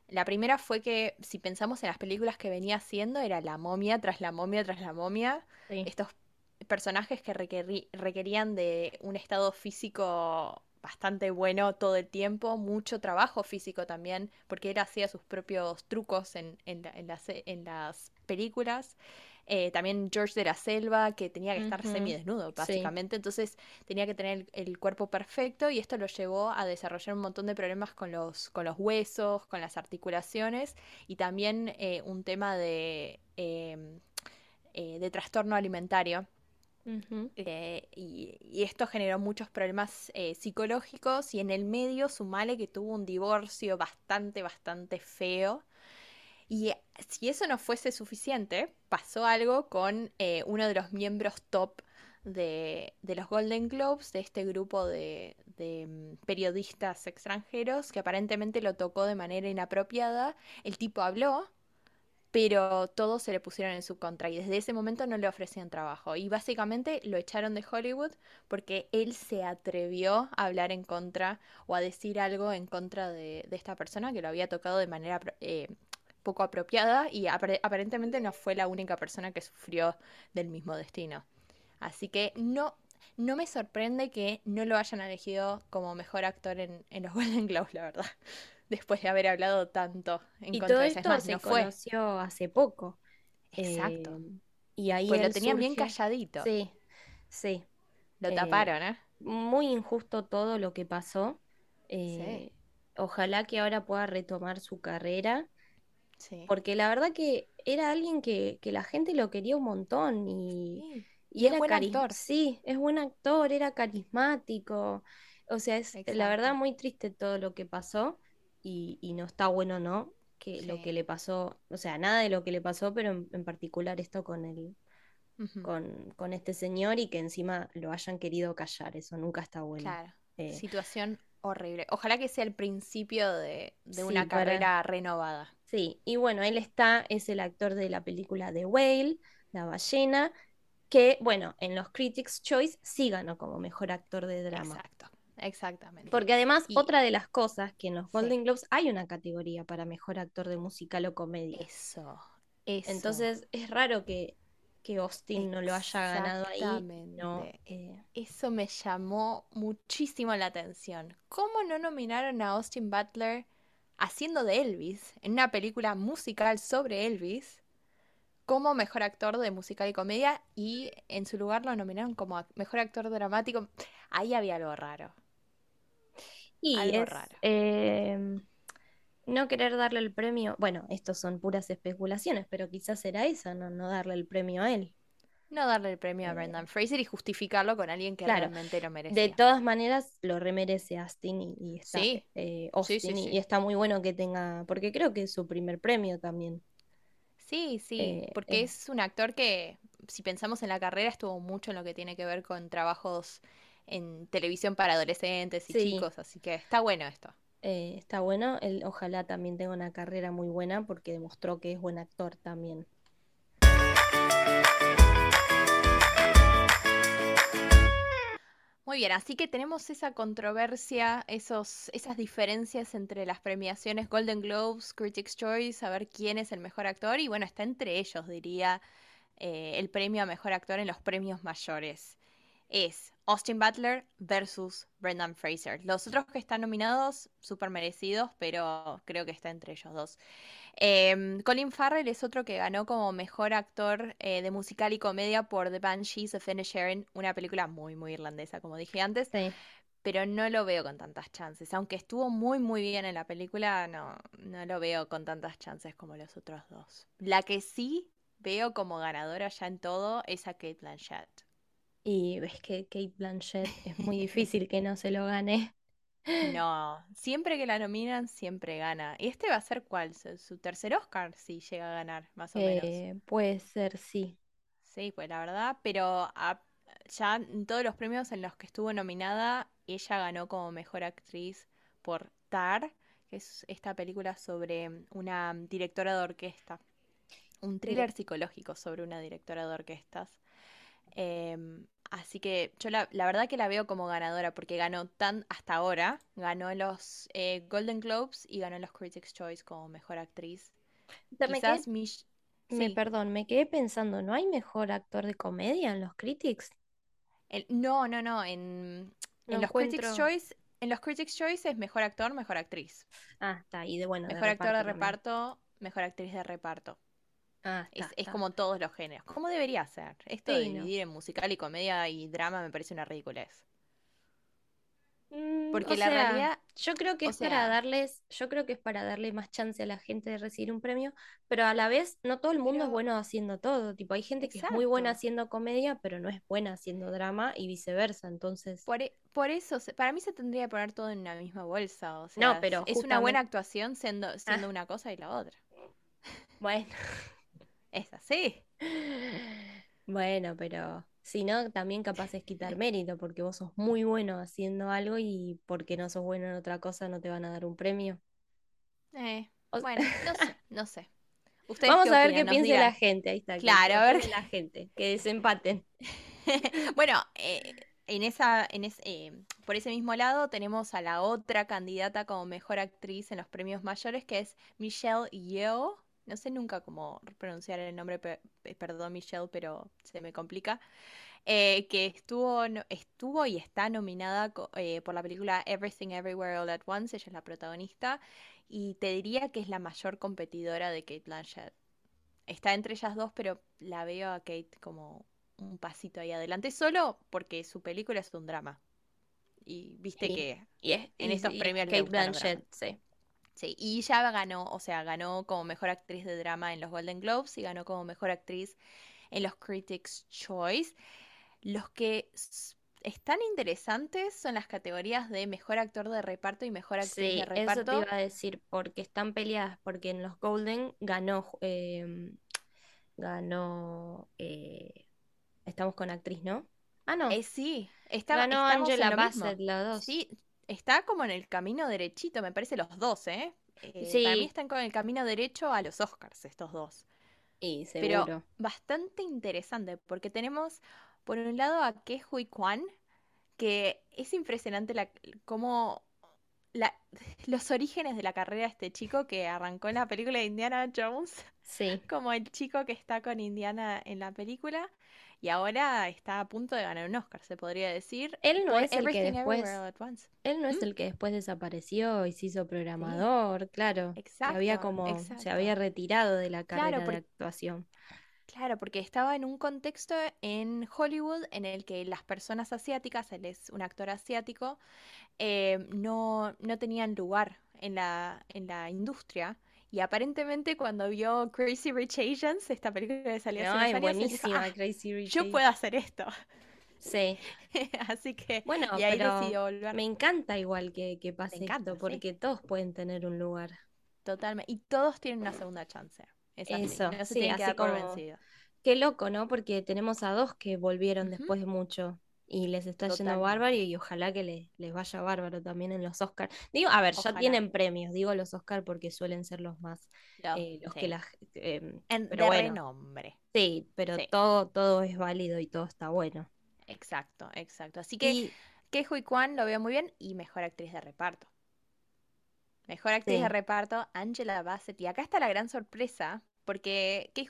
La primera fue que, si pensamos en las películas que venía haciendo, era la momia tras la momia tras la momia. sí. Estos personajes que requerí- requerían de un estado físico bastante bueno todo el tiempo, mucho trabajo físico también, porque él hacía sus propios trucos en, en la- en las, en las películas. Eh, también George de la Selva, que tenía que estar Ujú, semidesnudo, sí. básicamente. Entonces tenía que tener el, el cuerpo perfecto y esto lo llevó a desarrollar un montón de problemas con los, con los huesos, con las articulaciones y también eh, un tema de, em, eh, de trastorno alimentario. Eh, y, y esto generó muchos problemas eh, psicológicos y en el medio sumale que tuvo un divorcio bastante, bastante feo. Y eh, si eso no fuese suficiente, pasó algo con eh, uno de los miembros top de, de los Golden Globes, de este grupo de, de, mm, periodistas extranjeros, que aparentemente lo tocó de manera inapropiada. El tipo habló, pero todos se le pusieron en su contra y desde ese momento no le ofrecían trabajo. Y básicamente lo echaron de Hollywood porque él se atrevió a hablar en contra o a decir algo en contra de, de esta persona que lo había tocado de manera eh, poco apropiada y apare- aparentemente no fue la única persona que sufrió del mismo destino. Así que no, no me sorprende que no lo hayan elegido como mejor actor en, en los Golden Globes, la verdad. Después de haber hablado tanto en Y contra todo. Es esto más, se no fue. conoció hace poco. Exacto. Eh, y ahí Pues lo tenían bien calladito. Sí, sí. Lo Eh, taparon, ¿eh? muy injusto todo lo que pasó. Sí, Eh, ojalá que ahora pueda retomar su carrera, sí. porque la verdad que era alguien que, que la gente lo quería un montón y, Sí. y era buen actor. Sí, es buen actor, era carismático. O sea, es la verdad muy triste todo lo que pasó y, y no está bueno, ¿no? Que lo que le pasó, o sea, nada de lo que le pasó, pero en, en particular esto con el, con, con este señor y que encima lo hayan querido callar, eso nunca está bueno. Claro. Eh, Situación horrible. Ojalá que sea el principio de, de sí, una para, carrera renovada. Sí, y bueno, él está, es el actor de la película The Whale, La ballena, que, bueno, en los Critics' Choice sí ganó como mejor actor de drama. Exacto. Exactamente. Porque además, Y otra de las cosas que en los sí, Golden Globes hay una categoría para mejor actor de musical o comedia. eso. Eso. Entonces, es raro que, que Austin no lo haya ganado ahí. No, Exactamente. eh, Eso me llamó muchísimo la atención. ¿Cómo no nominaron a Austin Butler haciendo de Elvis en una película musical sobre Elvis como mejor actor de musical y comedia y en su lugar lo nominaron como mejor actor dramático? Ahí había algo raro, y algo es raro. eh, no querer darle el premio. Bueno, estos son puras especulaciones, pero quizás era esa, no, no darle el premio a él. No darle el premio a Eh, Brendan Fraser y justificarlo con alguien que claro, realmente lo de merecía. todas maneras lo remerece Austin y, y está Sí, eh, sí, sí, y, está muy bueno que tenga, porque creo que es su primer premio también. Sí, sí, Eh, porque es- es un actor que, si pensamos en la carrera, estuvo mucho en lo que tiene que ver con trabajos en televisión para adolescentes y sí, chicos, así que está bueno esto. eh, está bueno. Él ojalá también tenga una carrera muy buena porque demostró que es buen actor también. Muy bien, así que tenemos esa controversia, esos, esas diferencias entre las premiaciones Golden Globes, Critics' Choice, a ver quién es el mejor actor, y bueno, está entre ellos, diría, eh, el premio a mejor actor en los premios mayores. Es Austin Butler versus Brendan Fraser. Los otros que están nominados, súper merecidos, pero creo que está entre ellos dos. Em, Colin Farrell es otro que ganó como mejor actor eh, de musical y comedia por The Banshees of Inisherin, una película muy, muy irlandesa, como dije antes, Sí. pero no lo veo con tantas chances. Aunque estuvo muy, muy bien en la película, no, no lo veo con tantas chances como los otros dos. La que sí veo como ganadora ya en todo es a Kate Blanchett. Y ves que Kate Blanchett es muy difícil que no se lo gane. No, siempre que la nominan, siempre gana. ¿Y este va a ser cuál? ¿Su, tercer Oscar? Si llega a ganar, más o menos. Eh, puede ser, sí. Sí, pues la verdad, pero a- ya en todos los premios en los que estuvo nominada, ella ganó como mejor actriz por Tar, que es esta película sobre una directora de orquesta. Un thriller psicológico sobre una directora de orquestas. Em, así que yo la, verdad que la veo como ganadora porque ganó tan hasta ahora, ganó los eh, Golden Globes y ganó los Critics' Choice como mejor actriz. Quizás me, perdón, me quedé pensando, ¿no hay mejor actor de comedia en los Critics? no, no, no, en, los Critics' Choice en los Critics' Choice es mejor actor, mejor actriz. Ah, está. Y de bueno. Mejor actor de reparto, mejor actriz de reparto. Ah, es, como todos los géneros. ¿Cómo debería ser? Esto de dividir en musical y comedia y drama me parece una ridiculez. Mm, Porque la realidad. Yo creo que es para darles. Yo creo que es para darle más chance a la gente de recibir un premio. Pero a la vez, no todo el mundo es bueno haciendo todo. Tipo, hay gente que es muy buena haciendo comedia, pero no es buena haciendo drama y viceversa. Entonces. Por, e, eso, para mí se tendría que poner todo en la misma bolsa. O sea, no, pero es una buena actuación siendo, siendo ah. una cosa y la otra. Bueno. Es así. Bueno, pero si no, también capaz es quitar mérito, porque vos sos muy bueno haciendo algo y porque no sos bueno en otra cosa no te van a dar un premio. Eh, bueno, no sé, no sé. Vamos a ver qué piensa la gente, ahí está. Claro, a ver. La gente, que desempaten. bueno, eh, en esa, en eh, por ese mismo lado tenemos a la otra candidata como mejor actriz en los premios mayores, que es Michelle Yeoh no sé nunca cómo pronunciar el nombre, perdón Michelle, pero se me complica, eh, que estuvo, estuvo y está nominada eh, por la película Everything Everywhere All at Once, ella es la protagonista, y te diría que es la mayor competidora de Kate Blanchett. Está entre ellas dos, pero la veo a Kate como un pasito ahí adelante, solo porque su película es un drama. Y viste que en estos premios Kate Blanchett, sí. Sí, y ella ganó, o sea, ganó como mejor actriz de drama en los Golden Globes y ganó como mejor actriz en los Critics' Choice. Los que están interesantes son las categorías de mejor actor de reparto y mejor actriz de reparto. Eso te iba a decir, porque están peleadas, porque en los Golden ganó, em, ganó, eh, estamos con actriz, ¿no? Ah, no. Eh, sí, está, ganó Angela Bassett, la dos. Sí, está como en el camino derechito, me parece los dos, ¿eh? eh sí. Para mí están con el camino derecho a los Oscars, estos dos. Y seguro. Pero bastante interesante, porque tenemos, por un lado, a Ke Hui Kwan, que es impresionante la, cómo la, los orígenes de la carrera de este chico que arrancó en la película de Indiana Jones. Sí. Como el chico que está con Indiana en la película y ahora está a punto de ganar un Oscar, se podría decir. Él no es el que después. Él no es ¿Mm? el que después desapareció y se hizo programador, claro. Exacto. había como se había retirado de la carrera de actuación. Claro, porque estaba en un contexto en Hollywood en el que las personas asiáticas, él es un actor asiático, eh, no, no tenían lugar en la, en la industria y aparentemente cuando vio Crazy Rich Asians, esta película que salió hace años, buenísima, ah, Crazy Rich Yo puedo hacer esto. Sí. Así que bueno, y ahí decidió volver. Me encanta igual que, que pase esto, porque todos pueden tener un lugar. Totalmente. Y todos tienen una segunda chance. Es así. Eso, no se sí, así como... Qué loco, ¿no? Porque tenemos a dos que volvieron después de mucho y les está yendo bárbaro y, ojalá que les, les vaya bárbaro también en los Oscars. Digo, a ver, ya tienen premios, digo los Oscars porque suelen ser los más, eh, los que las... Eh, en, pero bueno, Sí, pero Todo, todo es válido y todo está bueno. Exacto, exacto. Así que que Hui Kwan lo veo muy bien y mejor actriz de reparto. Mejor actriz de reparto, Angela Bassett. Y acá está la gran sorpresa, porque Ke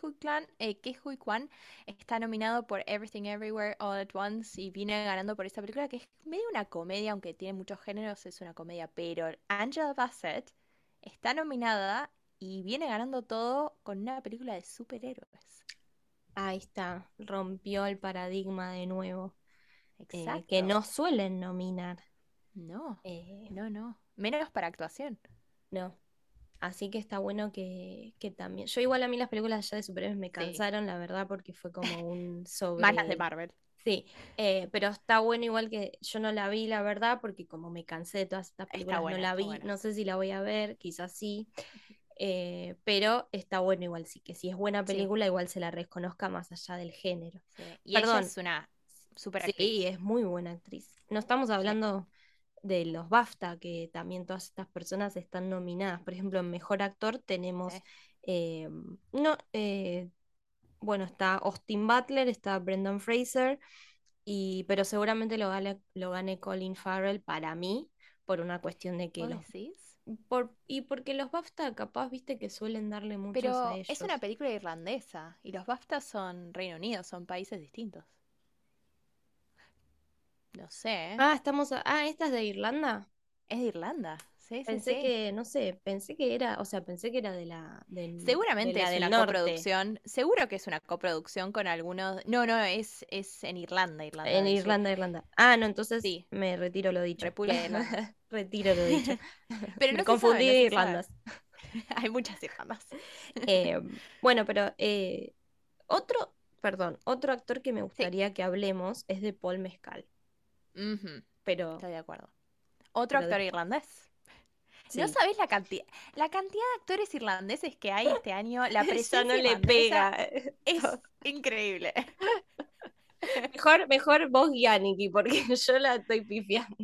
Hui, Kwan está nominado por Everything Everywhere All at Once y viene ganando por esta película que es medio una comedia, aunque tiene muchos géneros, es una comedia, pero Angela Bassett está nominada y viene ganando todo con una película de superhéroes. Ahí está, rompió el paradigma de nuevo. Eh, Exacto. que no suelen nominar. No, eh, no, no. Menos para actuación. No. Así que está bueno que, también. Yo, igual a mí las películas ya de superhéroes me cansaron, la verdad, porque fue como un sobre. Más las de Marvel. Sí, eh, pero está bueno igual que yo no la vi, la verdad, porque como me cansé de todas estas películas, no la vi, no sé si la voy a ver, quizás sí, eh, pero está bueno igual, sí, que si es buena película, igual se la reconozca más allá del género. Y Perdón. ella es una super actriz. Sí, es muy buena actriz. No estamos hablando de los BAFTA, que también todas estas personas están nominadas. Por ejemplo, en Mejor Actor tenemos, eh, no, eh, bueno, está Austin Butler, está Brendan Fraser, y, pero seguramente lo gane, lo gane Colin Farrell para mí, por una cuestión de que ¿Vos los... decís? Por, y porque los BAFTA capaz, viste, que suelen darle muchos Pero a es una ellos. película irlandesa y los BAFTA son Reino Unido, son países distintos. No sé. Ah, estamos... a- Ah, ¿esta es de Irlanda? Es de Irlanda. Sí, sí, Pensé sí. que, no sé, pensé que era, o sea, pensé que era de la, del- de Seguramente la es una norte. coproducción. Seguro que es una coproducción con algunos. No, no, es, es en Irlanda, Irlanda En. Irlanda, Irlanda. Ah, no, entonces Sí. me retiro lo dicho. República de. Retiro lo dicho. Pero me no se confundí sabe, de no. Irlandas. Hay muchas Irlandas. Eh, bueno, pero eh, otro, perdón, otro actor que me gustaría que hablemos es de Paul Pero estoy de acuerdo. Otro actor de- irlandés. sí, No sabés la cantidad, la cantidad de actores irlandeses que hay este año. La presencia no le pega. es increíble. Mejor, mejor vos, Yaniki, porque yo la estoy pifiando.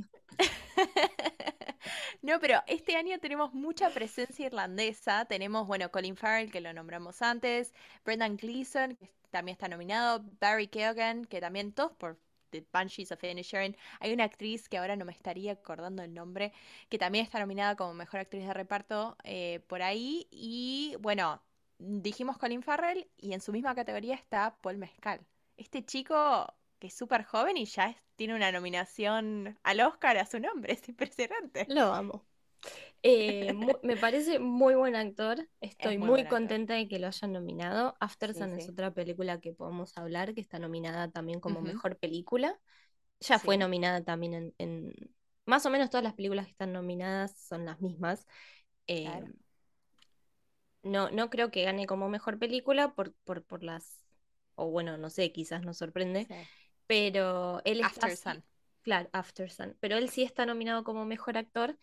No, pero este año tenemos mucha presencia irlandesa. Tenemos, bueno, Colin Farrell, que lo nombramos antes, Brendan Gleeson, que también está nominado, Barry Keoghan, que también todos por The Banshees of Inisherin. Hay una actriz que ahora no me estaría acordando el nombre, que también está nominada como mejor actriz de reparto eh, por ahí. Y bueno, dijimos Colin Farrell y en su misma categoría está Paul Mescal. Este chico que es súper joven y ya es- tiene una nominación al Oscar a su nombre, es impresionante. Lo amo. Eh, me parece muy buen actor. Estoy muy muy buen actor. contenta de que lo hayan nominado. After Sí, Sun es sí. otra película que podemos hablar, que está nominada también como mejor película. Ya fue nominada también en, en- Más o menos todas las películas que están nominadas son las mismas. Eh, Claro. no, no creo que gane como mejor película por, por, por las. O bueno, no sé, quizás nos sorprende. Pero él está After así- Sun. Claro, After Sun. Pero él sí está nominado como mejor actor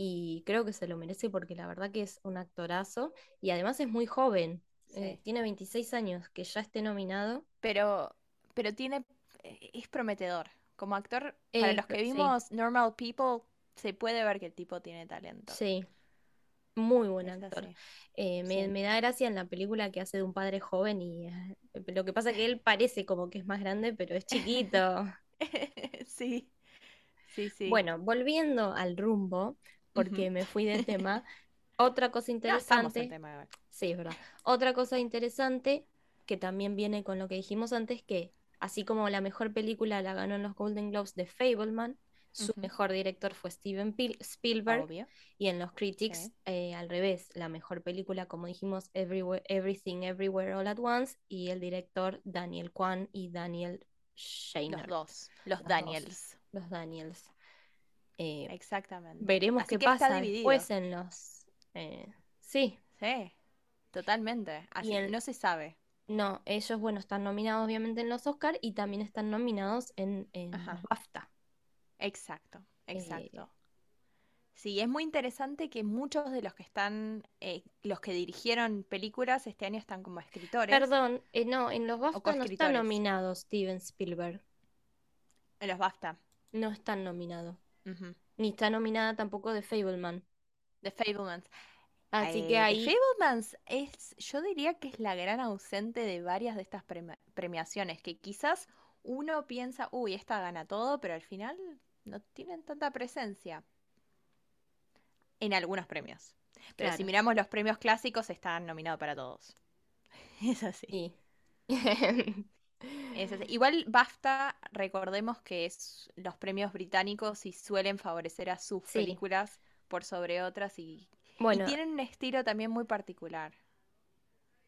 y creo que se lo merece porque la verdad que es un actorazo y además es muy joven. Eh, tiene 26 años, que ya esté nominado. Pero, pero tiene, eh, es prometedor. Como actor, para los que sí. vimos Normal People, se puede ver que el tipo tiene talento. Sí, muy buen Es actor. Eh, me, Sí. me da gracia en la película que hace de un padre joven y eh, lo que pasa que él parece como que es más grande, pero es chiquito. Sí, sí, sí. Bueno, volviendo al rumbo, porque me fui de tema, otra cosa interesante. tema igual. Sí, es verdad. Otra cosa interesante que también viene con lo que dijimos antes, que así como la mejor película la ganó en los Golden Globes de Fableman, su mejor director fue Steven Spielberg Obvio. y en los critics eh, al revés, la mejor película como dijimos Everywhere- Everything Everywhere All at Once y el director Daniel Kwan y Daniel Los Shainer, dos, los Los dos. Daniels. los Daniels. Eh, Exactamente. veremos Así qué que pasa después en los... eh, sí, Sí, totalmente. Así el- no se sabe. No, ellos, bueno, están nominados obviamente en los Oscar y también están nominados en, en los BAFTA. Exacto, Eh, exacto. Sí, es muy interesante que muchos de los que están, eh, los que dirigieron películas este año están como escritores. Perdón, eh, no, en los BAFTA no está nominado Steven Spielberg. En los BAFTA. No están Ni está nominada tampoco de Fableman. The Fablemans. Así Eh, que The ahí, Fablemans es, yo diría que es la gran ausente de varias de estas premi- premiaciones, que quizás uno piensa, uy, esta gana todo, pero al final no tienen tanta presencia en algunos premios. Pero si miramos los premios clásicos, están nominados para todos. Es así. sí. Es. Igual BAFTA, recordemos que es los premios británicos y suelen favorecer a sus Sí. películas por sobre otras y, y Bueno, tienen un estilo también muy particular.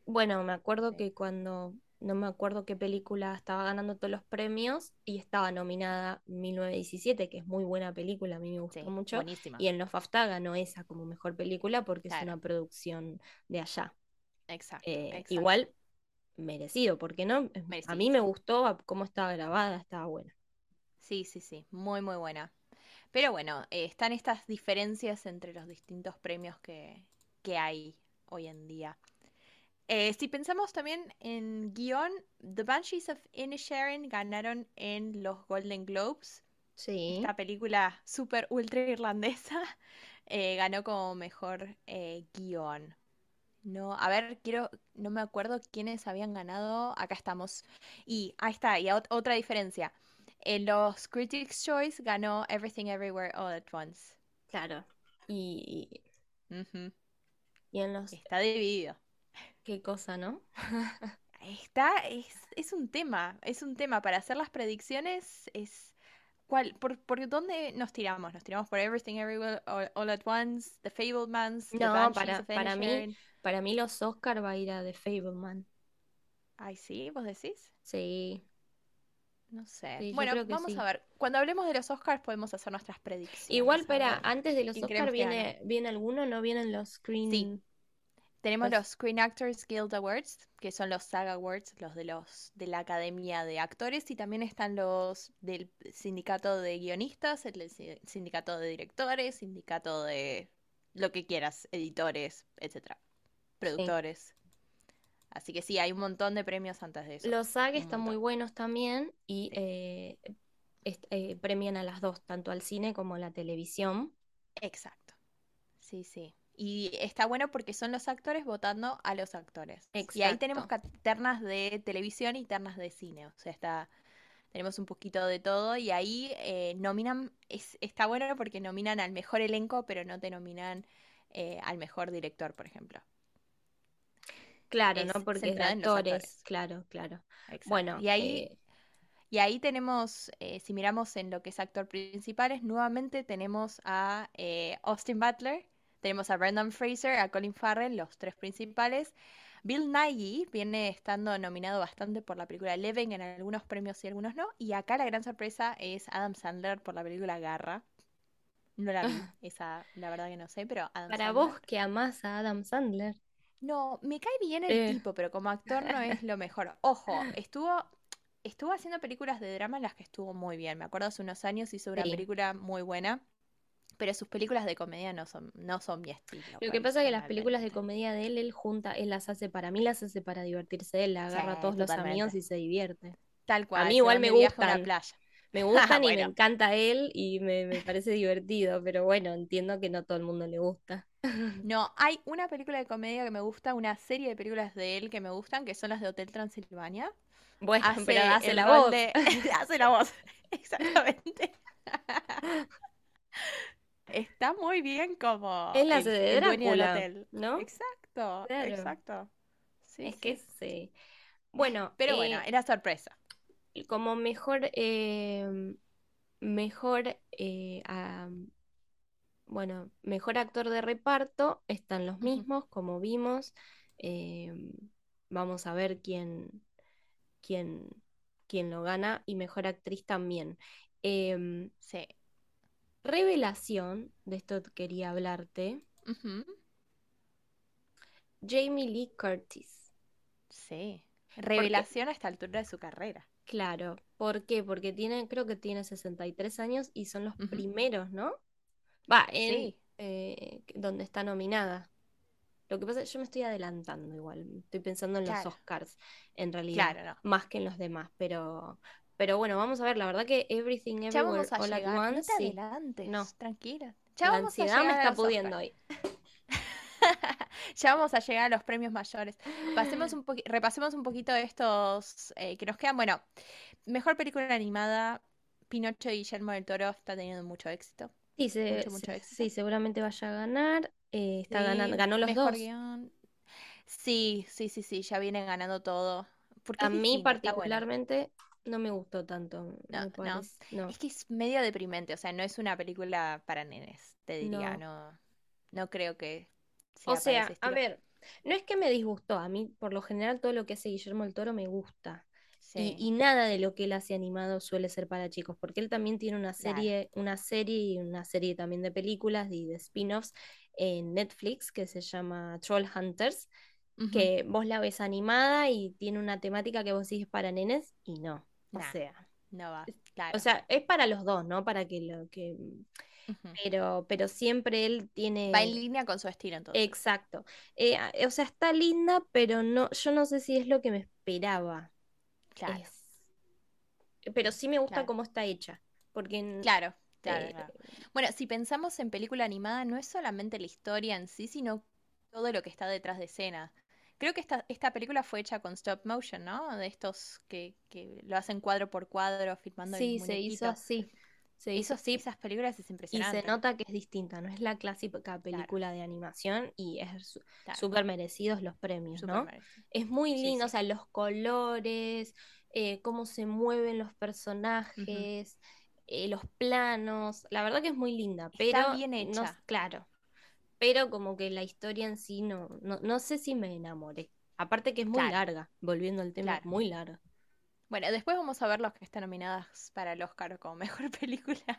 bueno, me acuerdo que cuando, no me acuerdo qué película estaba ganando todos los premios y estaba nominada 1917, que es muy buena película, a mí me gustó Sí, mucho. buenísima. Y en los BAFTA ganó esa como mejor película porque es una producción de allá. Exacto, Eh, exacto. igual merecido, porque no, a mí me gustó cómo estaba grabada, estaba buena. Sí, sí, sí, muy, muy buena. Pero bueno, eh, están estas diferencias entre los distintos premios que, que hay hoy en día. Eh, si pensamos también en guion, The Banshees of Inisherin ganaron en los Golden Globes Sí. esta película super ultra irlandesa, eh, ganó como mejor guion. No, a ver, quiero, no me acuerdo quiénes habían ganado. Acá estamos. Y ahí está, y ot- otra diferencia. En los Critics' Choice ganó Everything Everywhere All at Once. Claro. Y, en los... Está dividido. ¿Qué cosa, no? Está, es, es un tema, es un tema. Para hacer las predicciones es... ¿Cuál, por, por dónde nos tiramos? ¿Nos tiramos por Everything Everywhere All, All at Once? The? The No, para, para mí? Para mí los Oscar va a ir a The Fableman. Ay, sí, ¿vos decís? Sí. No sé. Sí, bueno, vamos sí. a ver. Cuando hablemos de los Oscars podemos hacer nuestras predicciones. Igual, espera, antes de los quién Oscar creemos que viene, viene alguno, ¿no vienen los Screen? Tenemos los- los Screen Actors Guild Awards, que son los SAG Awards, los de los de la Academia de Actores, y también están los del sindicato de guionistas, el sindicato de directores, sindicato de lo que quieras, editores, etcétera, productores. Así que sí, hay un montón de premios antes de eso. Los SAG están muy buenos también y eh, eh, premian a las dos, tanto al cine como a la televisión. Exacto. Sí, sí. Y está bueno porque son los actores votando a los actores. Y ahí tenemos ternas de televisión y ternas de cine. O sea, está, tenemos un poquito de todo. Y ahí eh, nominan, es, está bueno porque nominan al mejor elenco, pero no te nominan eh, al mejor director, por ejemplo. Claro, Es ¿no? Porque es de actores. actores. Claro, claro. Exacto. Bueno, Y ahí, eh, y ahí tenemos, eh, si miramos en lo que es actor principales, nuevamente tenemos a eh, Austin Butler, tenemos a Brendan Fraser, a Colin Farrell, los tres principales. Bill Nighy viene estando nominado bastante por la película Living en algunos premios y algunos no. Y acá la gran sorpresa es Adam Sandler por la película Garra. No la vi, esa la verdad que no sé, pero Adam para Sandler. vos que amás a Adam Sandler. No, me cae bien el Eh. tipo, pero como actor no es lo mejor. Ojo, estuvo, estuvo haciendo películas de drama en las que estuvo muy bien. Me acuerdo hace unos años hizo una Sí. película muy buena, pero sus películas de comedia no son, no son mi estilo. Lo que pasa es que las películas de comedia de él, él junta, él las hace para mí, las hace para divertirse, él agarra a todos los amigos y se divierte. Tal cual. mí se igual me a una gustan. playa. Me gustan y me encanta él y me, me parece divertido, pero bueno, entiendo que no todo el mundo le gusta. No, hay una película de comedia que me gusta, una serie de películas de él que me gustan, que son las de Hotel Transilvania. Bueno, Hace pero hace la voz. de- hace la voz, exactamente. Está muy bien como Él hace de el dueño del Drácula, hotel. ¿no? Exacto, Claro. exacto. Sí, Es sí. que sí. Bueno, Pero eh, bueno, era sorpresa. Como mejor, eh, mejor, eh, am, bueno, mejor actor de reparto están los mismos, como vimos. Eh, vamos a ver quién, quién, quién lo gana y mejor actriz también. Em, Sí. revelación, de esto quería hablarte. Jamie Lee Curtis. Sí. Revelación a esta altura de su carrera. Claro, ¿por qué? Porque tiene, creo que tiene 63 años y son los primeros, ¿no? Va, en Sí. eh, donde está nominada. Lo que pasa es que yo me estoy adelantando igual, estoy pensando en los. Oscars, en realidad, Claro, no. más que en los demás, pero, pero bueno, vamos a ver, la verdad que Everything Ya Everywhere vamos a All at llegar. No Once, te sí, adelantes. no. Tranquila. Ya la vamos a ansiedad me está pudiendo hoy. Ya vamos a llegar a los premios mayores. Pasemos un repasemos un poquito estos eh, que nos quedan. Bueno, mejor película animada. Pinocho y Guillermo del Toro está teniendo mucho éxito. Sí, se- Mucho, mucho se- éxito. sí, seguramente vaya a ganar, eh, está Sí, ganando, ganó los mejor dos. guion. Sí, sí, sí, sí, ya vienen ganando todo. Porque A mí distinto, particularmente no me gustó tanto, No, no. Es que es medio deprimente, o sea, no es una película para nenes, te diría, No. no, no creo que sea O sea, a ver, no es que me disgustó, a mí por lo general todo lo que hace Guillermo del Toro me gusta. Y, Sí, y nada de lo que él hace animado suele ser para chicos, porque él también tiene una claro. serie, una serie y una serie también de películas y de spin-offs en Netflix que se llama Troll Hunters, que vos la ves animada y tiene una temática que vos decís para nenes y no. O sea, no va, o sea, es para los dos, ¿no? Para que lo que Pero, pero siempre él Va en tiene. línea con su estilo, entonces. Exacto. Eh, o sea, está linda, pero no, yo no sé si es lo que me esperaba. Claro, Es- Pero sí me gusta claro. cómo está hecha. Porque claro, claro, claro. Bueno, si pensamos en película animada, no es solamente la historia en sí, sino todo lo que está detrás de escena. Creo que esta, esta película fue hecha con stop motion, ¿no? De estos que, que lo hacen cuadro por cuadro, filmando sí, el Sí, se hizo así. Se hizo así. Esas películas es impresionante. Y se nota que es distinta, no es la clásica película de animación y es súper merecidos los premios, ¿no? Es muy lindo, o sea, los colores, eh, cómo se mueven los personajes, eh, los planos, la verdad que es muy linda, pero... Está bien hecha. claro, pero como que la historia en sí no, no, sé si me enamoré. Aparte que es muy larga, volviendo al tema, muy larga. Bueno, después vamos a ver los que están nominadas para el Oscar como mejor película.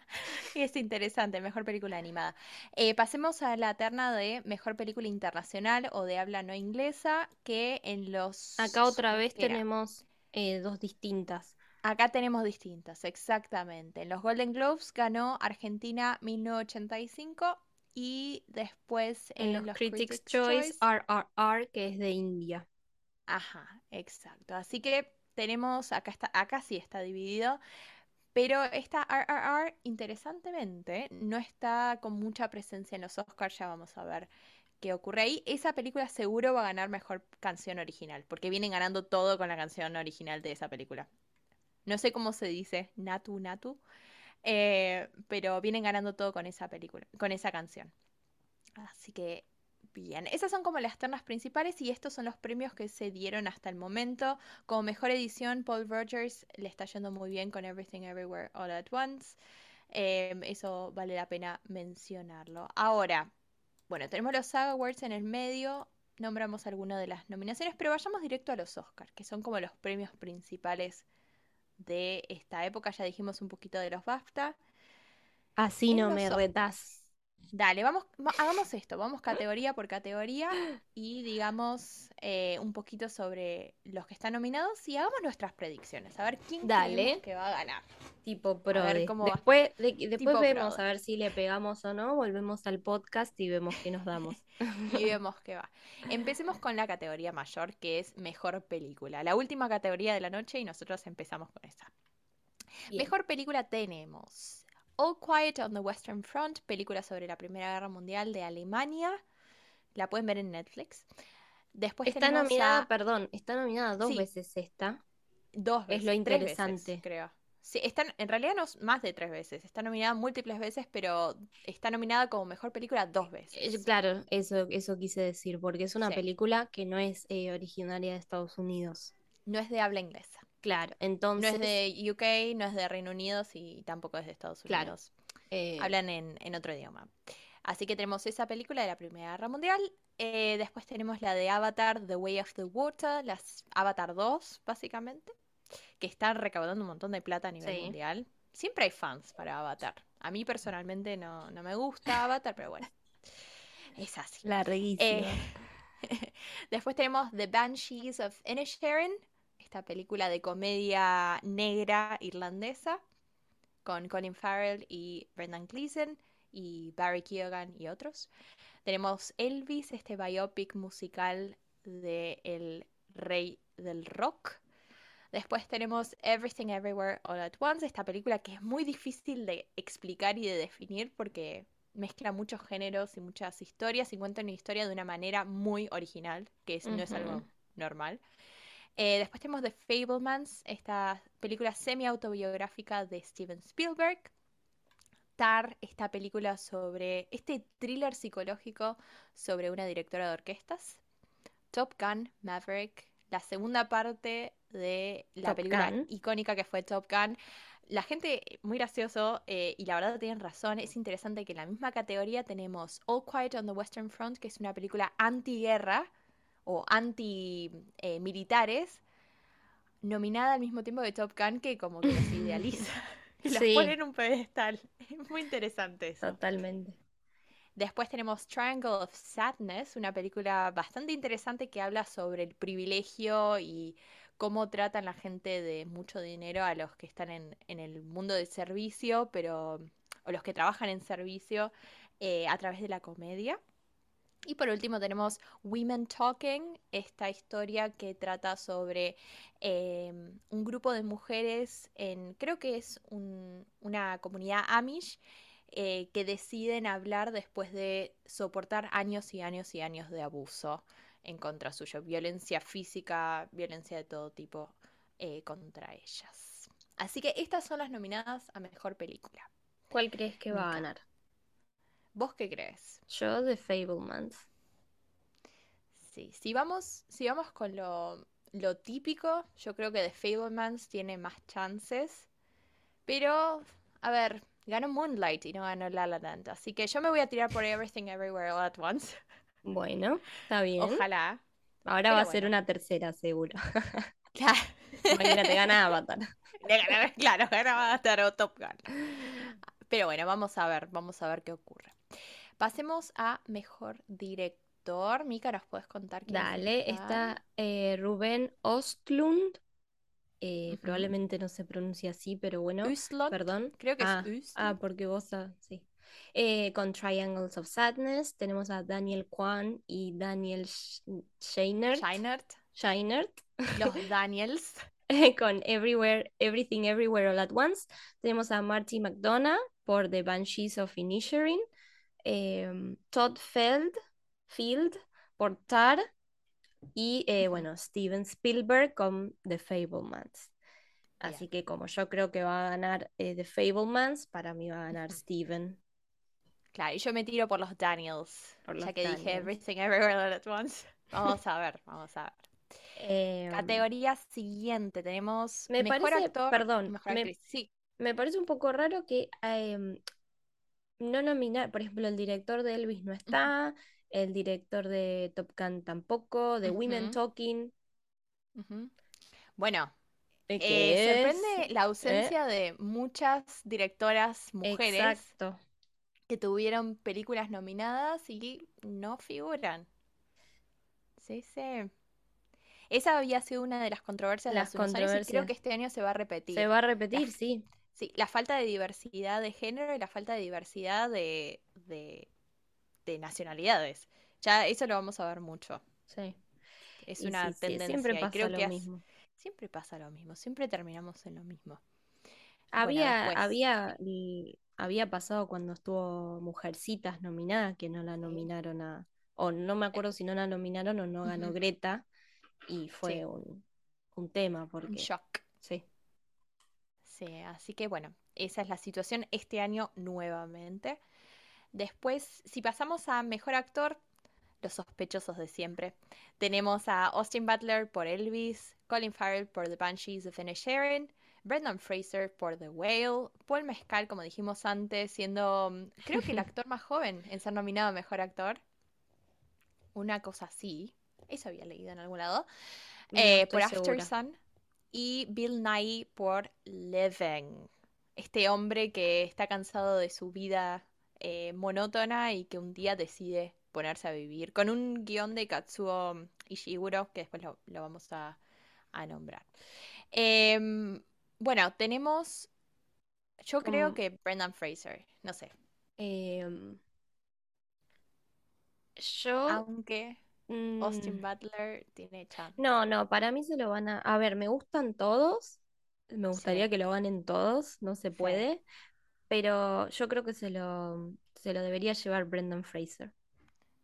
es interesante, mejor película animada. Eh, pasemos a la terna de mejor película internacional o de habla no inglesa, que en los... Acá otra vez tenemos eh, dos distintas. Acá tenemos distintas, exactamente. En los Golden Globes ganó Argentina 1985 y después en, los, Critics, Choice, RRR, que es de India. Ajá, exacto. Así que tenemos, acá, está, acá sí está dividido, pero esta RRR, interesantemente, no está con mucha presencia en los Oscars, ya vamos a ver qué ocurre ahí. Esa película seguro va a ganar mejor canción original, porque vienen ganando todo con la canción original de esa película. No sé cómo se dice, Natu Natu, eh, pero vienen ganando todo con esa película, con esa canción. Así que bien, esas son como las ternas principales y estos son los premios que se dieron hasta el momento. Como mejor edición, Paul Rogers le está yendo muy bien con Everything Everywhere All at Once. Em, eso vale la pena mencionarlo. Ahora, bueno, tenemos los SAG Awards en el medio. Nombramos algunas de las nominaciones, pero vayamos directo a los Oscars, que son como los premios principales de esta época. Ya dijimos un poquito de los BAFTA. Así no me retas. Dale, vamos, hagamos esto, vamos categoría por categoría y digamos eh, un poquito sobre los que están nominados y hagamos nuestras predicciones, a ver quién Dale. que va a ganar. Tipo pro. después después vemos a ver si le pegamos o no, volvemos al podcast y vemos qué nos damos. y vemos qué va. Empecemos con la categoría mayor, que es mejor película. La última categoría de la noche y nosotros empezamos con esa. Mejor película tenemos All Quiet on the Western Front, película sobre la Primera Guerra Mundial de Alemania. La pueden ver en Netflix. Después está nominada, perdón, está nominada dos veces esta. Dos veces. Es lo interesante. creo. Sí, están, en realidad no más de tres veces. Está nominada múltiples veces, pero está nominada como mejor película dos veces. Eh, claro, eso, eso quise decir, porque es una película que no es eh, originaria de Estados Unidos. No es de habla inglesa. Claro, entonces. No es de UK, no es de Reino Unido y tampoco es de Estados Unidos. Claro. Eh, Hablan en, otro idioma. Así que tenemos esa película de la Primera Guerra Mundial. Eh, después tenemos la de Avatar, The Way of the Water, las Avatar 2, básicamente, que están recaudando un montón de plata a nivel mundial. Siempre hay fans para Avatar. A mí personalmente no, me gusta Avatar, pero bueno. Es así. La eh, después tenemos The Banshees of Inisherin, esta película de comedia negra irlandesa con Colin Farrell y Brendan Gleeson y Barry Keoghan y otros. Tenemos Elvis, este biopic musical de el rey del rock. Después tenemos Everything Everywhere All at Once, esta película que es muy difícil de explicar y de definir porque mezcla muchos géneros y muchas historias y cuenta una historia de una manera muy original, que no es algo normal. Eh, después tenemos The Fablemans, esta película semi-autobiográfica de Steven Spielberg. Tar, esta película sobre este thriller psicológico sobre una directora de orquestas. Top Gun, Maverick, la segunda parte de la película icónica que fue Top Gun. La gente, muy gracioso, eh, y la verdad tienen razón, es interesante que en la misma categoría tenemos All Quiet on the Western Front, que es una película antiguerra, o anti-militares, nominada al mismo tiempo de Top Gun, que como que los idealiza. y los pone en un pedestal. Es muy interesante eso. Totalmente. Después tenemos Triangle of Sadness, una película bastante interesante que habla sobre el privilegio y cómo tratan la gente de mucho dinero a los que están en, el mundo del servicio, pero o los que trabajan en servicio eh, a través de la comedia. Y por último tenemos Women Talking, esta historia que trata sobre em, un grupo de mujeres en, creo que es un- una comunidad Amish, eh, que deciden hablar después de soportar años y años y años de abuso en contra suyo, violencia física, violencia de todo tipo eh, contra ellas. Así que estas son las nominadas a mejor película. ¿Cuál crees que va a ganar? ¿Vos qué crees? Yo, The Fablemans. Sí, si vamos, si vamos con lo, lo típico, yo creo que The Fablemans tiene más chances. Pero, a ver, ganó Moonlight y no ganó La La Land. Así que yo me voy a tirar por Everything Everywhere All at Once. Bueno, está bien. Ojalá. Ahora pero va a ser una tercera, seguro. Claro. Mañana te gana Avatar. Claro, ganaba Avatar o Top Gun. Pero bueno, vamos a ver, vamos a ver qué ocurre. Pasemos a mejor director. Mika, ¿nos puedes contar quién Dale, está eh, Rubén Ostlund. Eh. Probablemente no se pronuncia así, pero bueno, Uslot, perdón. creo que ah, es ah, Uslot. porque vos, ah, sí. Eh, con Triangles of Sadness tenemos a Daniel Kwan y Daniel Sch- Scheinert. Scheinert, Scheinert. los Daniels. con Everywhere, Everything Everywhere All at Once. Tenemos a Marty McDonough por The Banshees of Inisherin. Em, Todd Feld, Field por Tar. Y eh, bueno, Steven Spielberg con The Fablemans. Así que como yo creo que va a ganar eh, The Fablemans, para mí va a ganar. Steven. Claro, y yo me tiro por los Daniels, Por ya los que dije. Everything Everywhere All at Once. Vamos a ver, vamos a ver. Em, Categoría siguiente, tenemos me mejor parece- actor perdón, mejor me-. Sí, Me parece un poco raro que em, no nominar, por ejemplo, el director de Elvis no está, el director de Top Gun tampoco, de Women. Talking. ujú. Bueno, eh, eh, sorprende la ausencia de muchas directoras mujeres Exacto. que tuvieron películas nominadas y no figuran. Sí, sí. Esa había sido una de las controversias de Las unos años y creo controversias. que este año se va a repetir. Se va a repetir, Las- sí. Sí, la falta de diversidad de género y la falta de diversidad de, de, de nacionalidades. Ya eso lo vamos a ver mucho. Sí. Es Y una sí, sí, tendencia siempre pasa creo lo que mismo. siempre pasa lo mismo, siempre terminamos en lo mismo. Había, había, había pasado cuando estuvo Mujercitas nominada, que no la nominaron a, o no me acuerdo si no la nominaron o no ganó. Greta, y fue Sí. un, un tema Un porque shock. sí. Sí, así que bueno, esa es la situación este año nuevamente. Después, si pasamos a mejor actor, los sospechosos de siempre. Tenemos a Austin Butler por Elvis, Colin Farrell por The Banshees of Inisherin, Brendan Fraser por The Whale, Paul Mescal, como dijimos antes, siendo mm, creo que el actor más joven en ser nominado a mejor actor. Una cosa así. Eso había leído en algún lado. No Eh, por After segura. Sun y Bill Nye por Living. Este hombre que está cansado de su vida eh, monótona y que un día decide ponerse a vivir con un guion de Katsuo Ishiguro que después lo, lo vamos a, a nombrar. Em, bueno, tenemos, yo creo que Brendan Fraser, no sé, Em, yo, aunque Austin mm, Butler tiene chance. no, no, para mí se lo van a, a ver, me gustan todos, me gustaría Sí. que lo ganen todos, no se Sí. puede, pero yo creo que se lo, se lo debería llevar Brendan Fraser.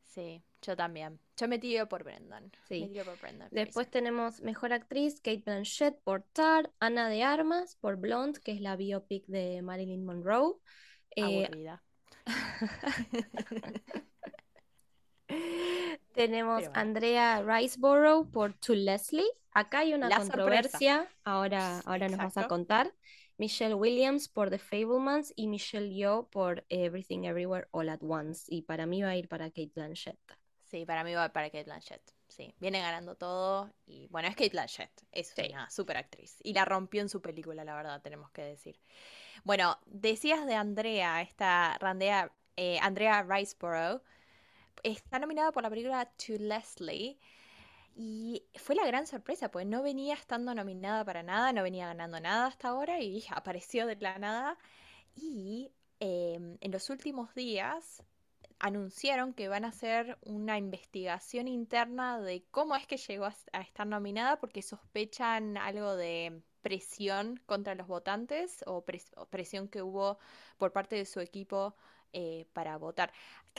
Sí, yo también. Yo me tiro por Brendan. Me Sí. tiro por Brendan Después Fraser. tenemos Mejor Actriz, Kate Blanchett por Tar, Ana de Armas por Blonde, que es la biopic de Marilyn Monroe. Eh, Aburrida. tenemos bueno. Andrea Riceborough por To Leslie. Acá hay una La sorpresa. controversia, ahora, ahora nos vas a contar. Michelle Williams por The Fablemans y Michelle Yeoh por Everything Everywhere All at Once. Y para mí va a ir para Kate Blanchett. Sí, para mí va para Kate Blanchett. Sí, viene ganando todo. Y bueno, es Kate Blanchett. Es Sí. una super actriz. Y la rompió en su película, la verdad, tenemos que decir. Bueno, decías de Andrea, esta Randea, eh, Andrea Riceborough. Está nominada por la película To Leslie. Y fue la gran sorpresa, pues no venía estando nominada para nada, no venía ganando nada hasta ahora y apareció de la nada. Y em, en los últimos días anunciaron que van a hacer una investigación interna de cómo es que llegó a, estar nominada porque sospechan algo de presión contra los votantes o presión que hubo por parte de su equipo eh, para votar.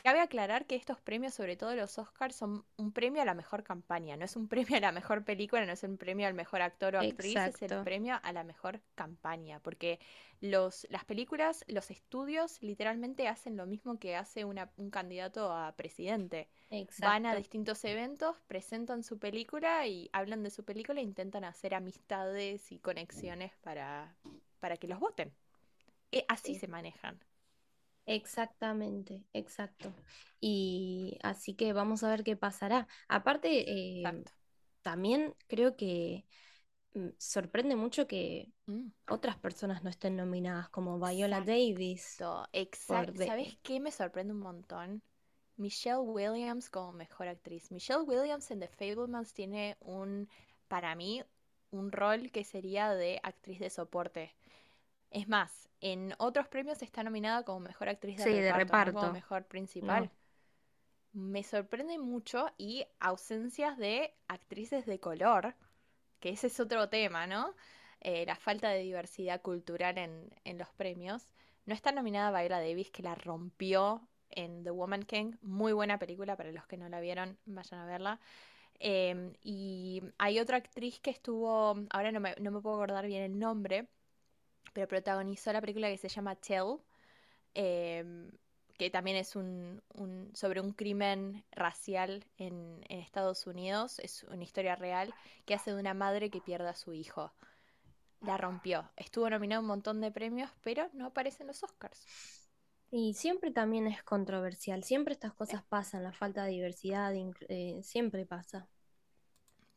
Cabe aclarar que estos premios, sobre todo los Oscars, son un premio a la mejor campaña, no es un premio a la mejor película, no es un premio al mejor actor o actriz, es el premio a la mejor campaña, porque los, las películas, los estudios literalmente hacen lo mismo que hace una- un candidato a presidente. Van a distintos eventos, presentan su película y hablan de su película e intentan hacer amistades y conexiones para, para que los voten. Eh, así Sí. se manejan. Exactamente, exacto. Y así que vamos a ver qué pasará. Aparte, eh, Exacto. también creo que mm, sorprende mucho que Mm. otras personas no estén nominadas, como Viola Davis Exacto, ¿Sabes qué me sorprende un montón? Michelle Williams como mejor actriz. Michelle Williams en The Fablemans tiene un, para mí, un rol que sería de actriz de soporte. Es más, en otros premios está nominada como mejor actriz de Sí, de reparto, no como reparto. mejor principal. No. Me sorprende mucho y ausencias de actrices de color, que ese es otro tema, ¿no? Eh, la falta de diversidad cultural en, en los premios. No está nominada Viola Davis, que la rompió en The Woman King. Muy buena película, para los que no la vieron, vayan a verla. Em, y hay otra actriz que estuvo, ahora no me, no me puedo acordar bien el nombre, pero protagonizó la película que se llama Tell, em, que también es un, un- sobre un crimen racial en, en Estados Unidos, es una historia real, que hace de una madre que pierde a su hijo. La rompió. Estuvo nominado a un montón de premios, pero no aparece en los Oscars. Y siempre también es controversial, siempre estas cosas pasan, la falta de diversidad, eh, siempre pasa.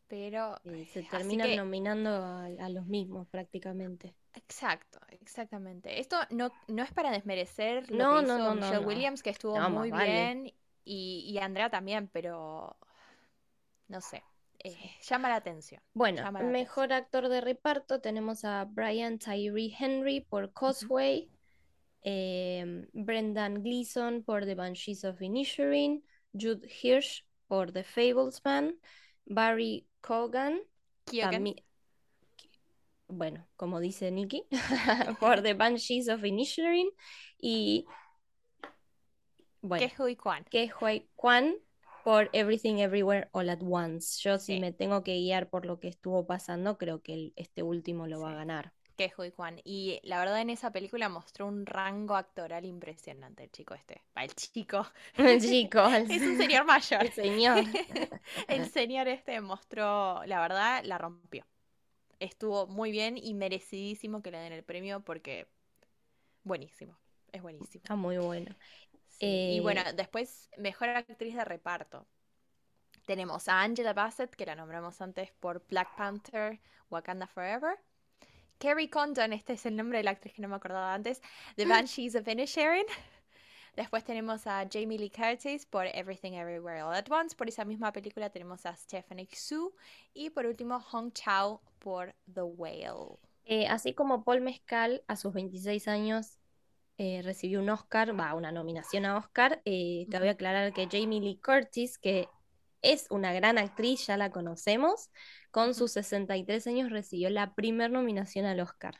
Pero, Eh, se terminan que, nominando a, a los mismos prácticamente. Exacto, exactamente. Esto no, no es para desmerecer lo No, que no, hizo no, Michelle. Williams, que estuvo muy vale. bien, y, y Andrea también, pero no sé, eh, llama la atención, Bueno, atención. mejor actor de reparto tenemos a Brian Tyree Henry por. Causeway, em, Brendan Gleeson por The Banshees of Inisherin, Jude Hirsch por The Fablesman, Barry Cogan bueno, como dice Nikki, por The Banshees of Inisherin y bueno, que Hui Kwan. que Hui Kwan por Everything Everywhere All at Once. Yo si me tengo que guiar por lo que estuvo pasando, creo que el- este último lo va a ganar. que Hui Kwan. Y la verdad en esa película mostró un rango actoral impresionante el chico este. El chico. El chico, el, Es un señor mayor. el señor. El señor este mostró, la verdad, la rompió. Estuvo muy bien y merecidísimo que le den el premio porque buenísimo, es buenísimo. Está muy bueno. Sí, y bueno, Eh, después, mejor actriz de reparto. Tenemos a Angela Bassett, que la nombramos antes por Black Panther, Wakanda Forever. Carrie Condon, este es el nombre de la actriz que no me acordaba antes, The Banshees of Inisherin. Después tenemos a Jamie Lee Curtis por Everything Everywhere All at Once. Por esa misma película tenemos a Stephanie Xu. Y por último, Hong Chao por The Whale. eh, así como Paul Mescal a sus 26 años eh, recibió un Oscar, va, una nominación a Oscar, eh, cabe Ujú, aclarar que Jamie Lee Curtis, que es una gran actriz, ya la conocemos, con sus 63 años recibió la primer nominación al Oscar.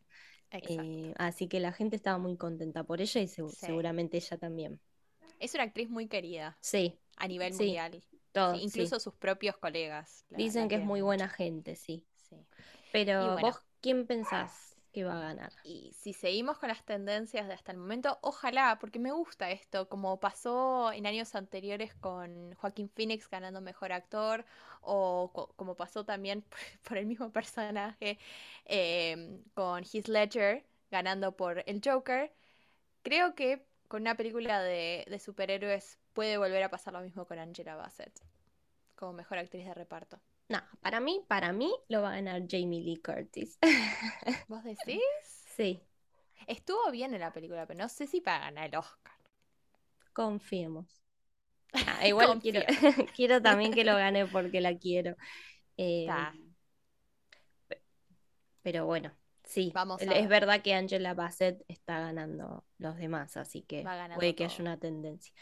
Eh, así que la gente estaba muy contenta por ella y Sí. seguramente ella también. Es una actriz muy querida Sí, a nivel sí, mundial. Todo, sí. incluso sus propios colegas la, la Dicen que es muy buena gente, sí. Pero bueno, vos, ¿quién pensás que va a ganar? y si seguimos con las tendencias de hasta el momento, ojalá, porque me gusta esto, como pasó en años anteriores con Joaquín Phoenix ganando mejor actor, o co- como pasó también por, el mismo personaje em, con Heath Ledger ganando por el Joker. Creo que con una película de, de superhéroes puede volver a pasar lo mismo con Angela Bassett, como mejor actriz de reparto. No, para mí, para mí lo va a ganar Jamie Lee Curtis. ¿Vos decís? Sí, Estuvo bien en la película, pero no sé si para ganar el Oscar. confiemos. Ah, igual quiero, también que lo gane porque la quiero. Eh, Está, pero bueno, sí, vamos es ver. verdad que Angela Bassett está ganando los demás, así que puede que haya una tendencia.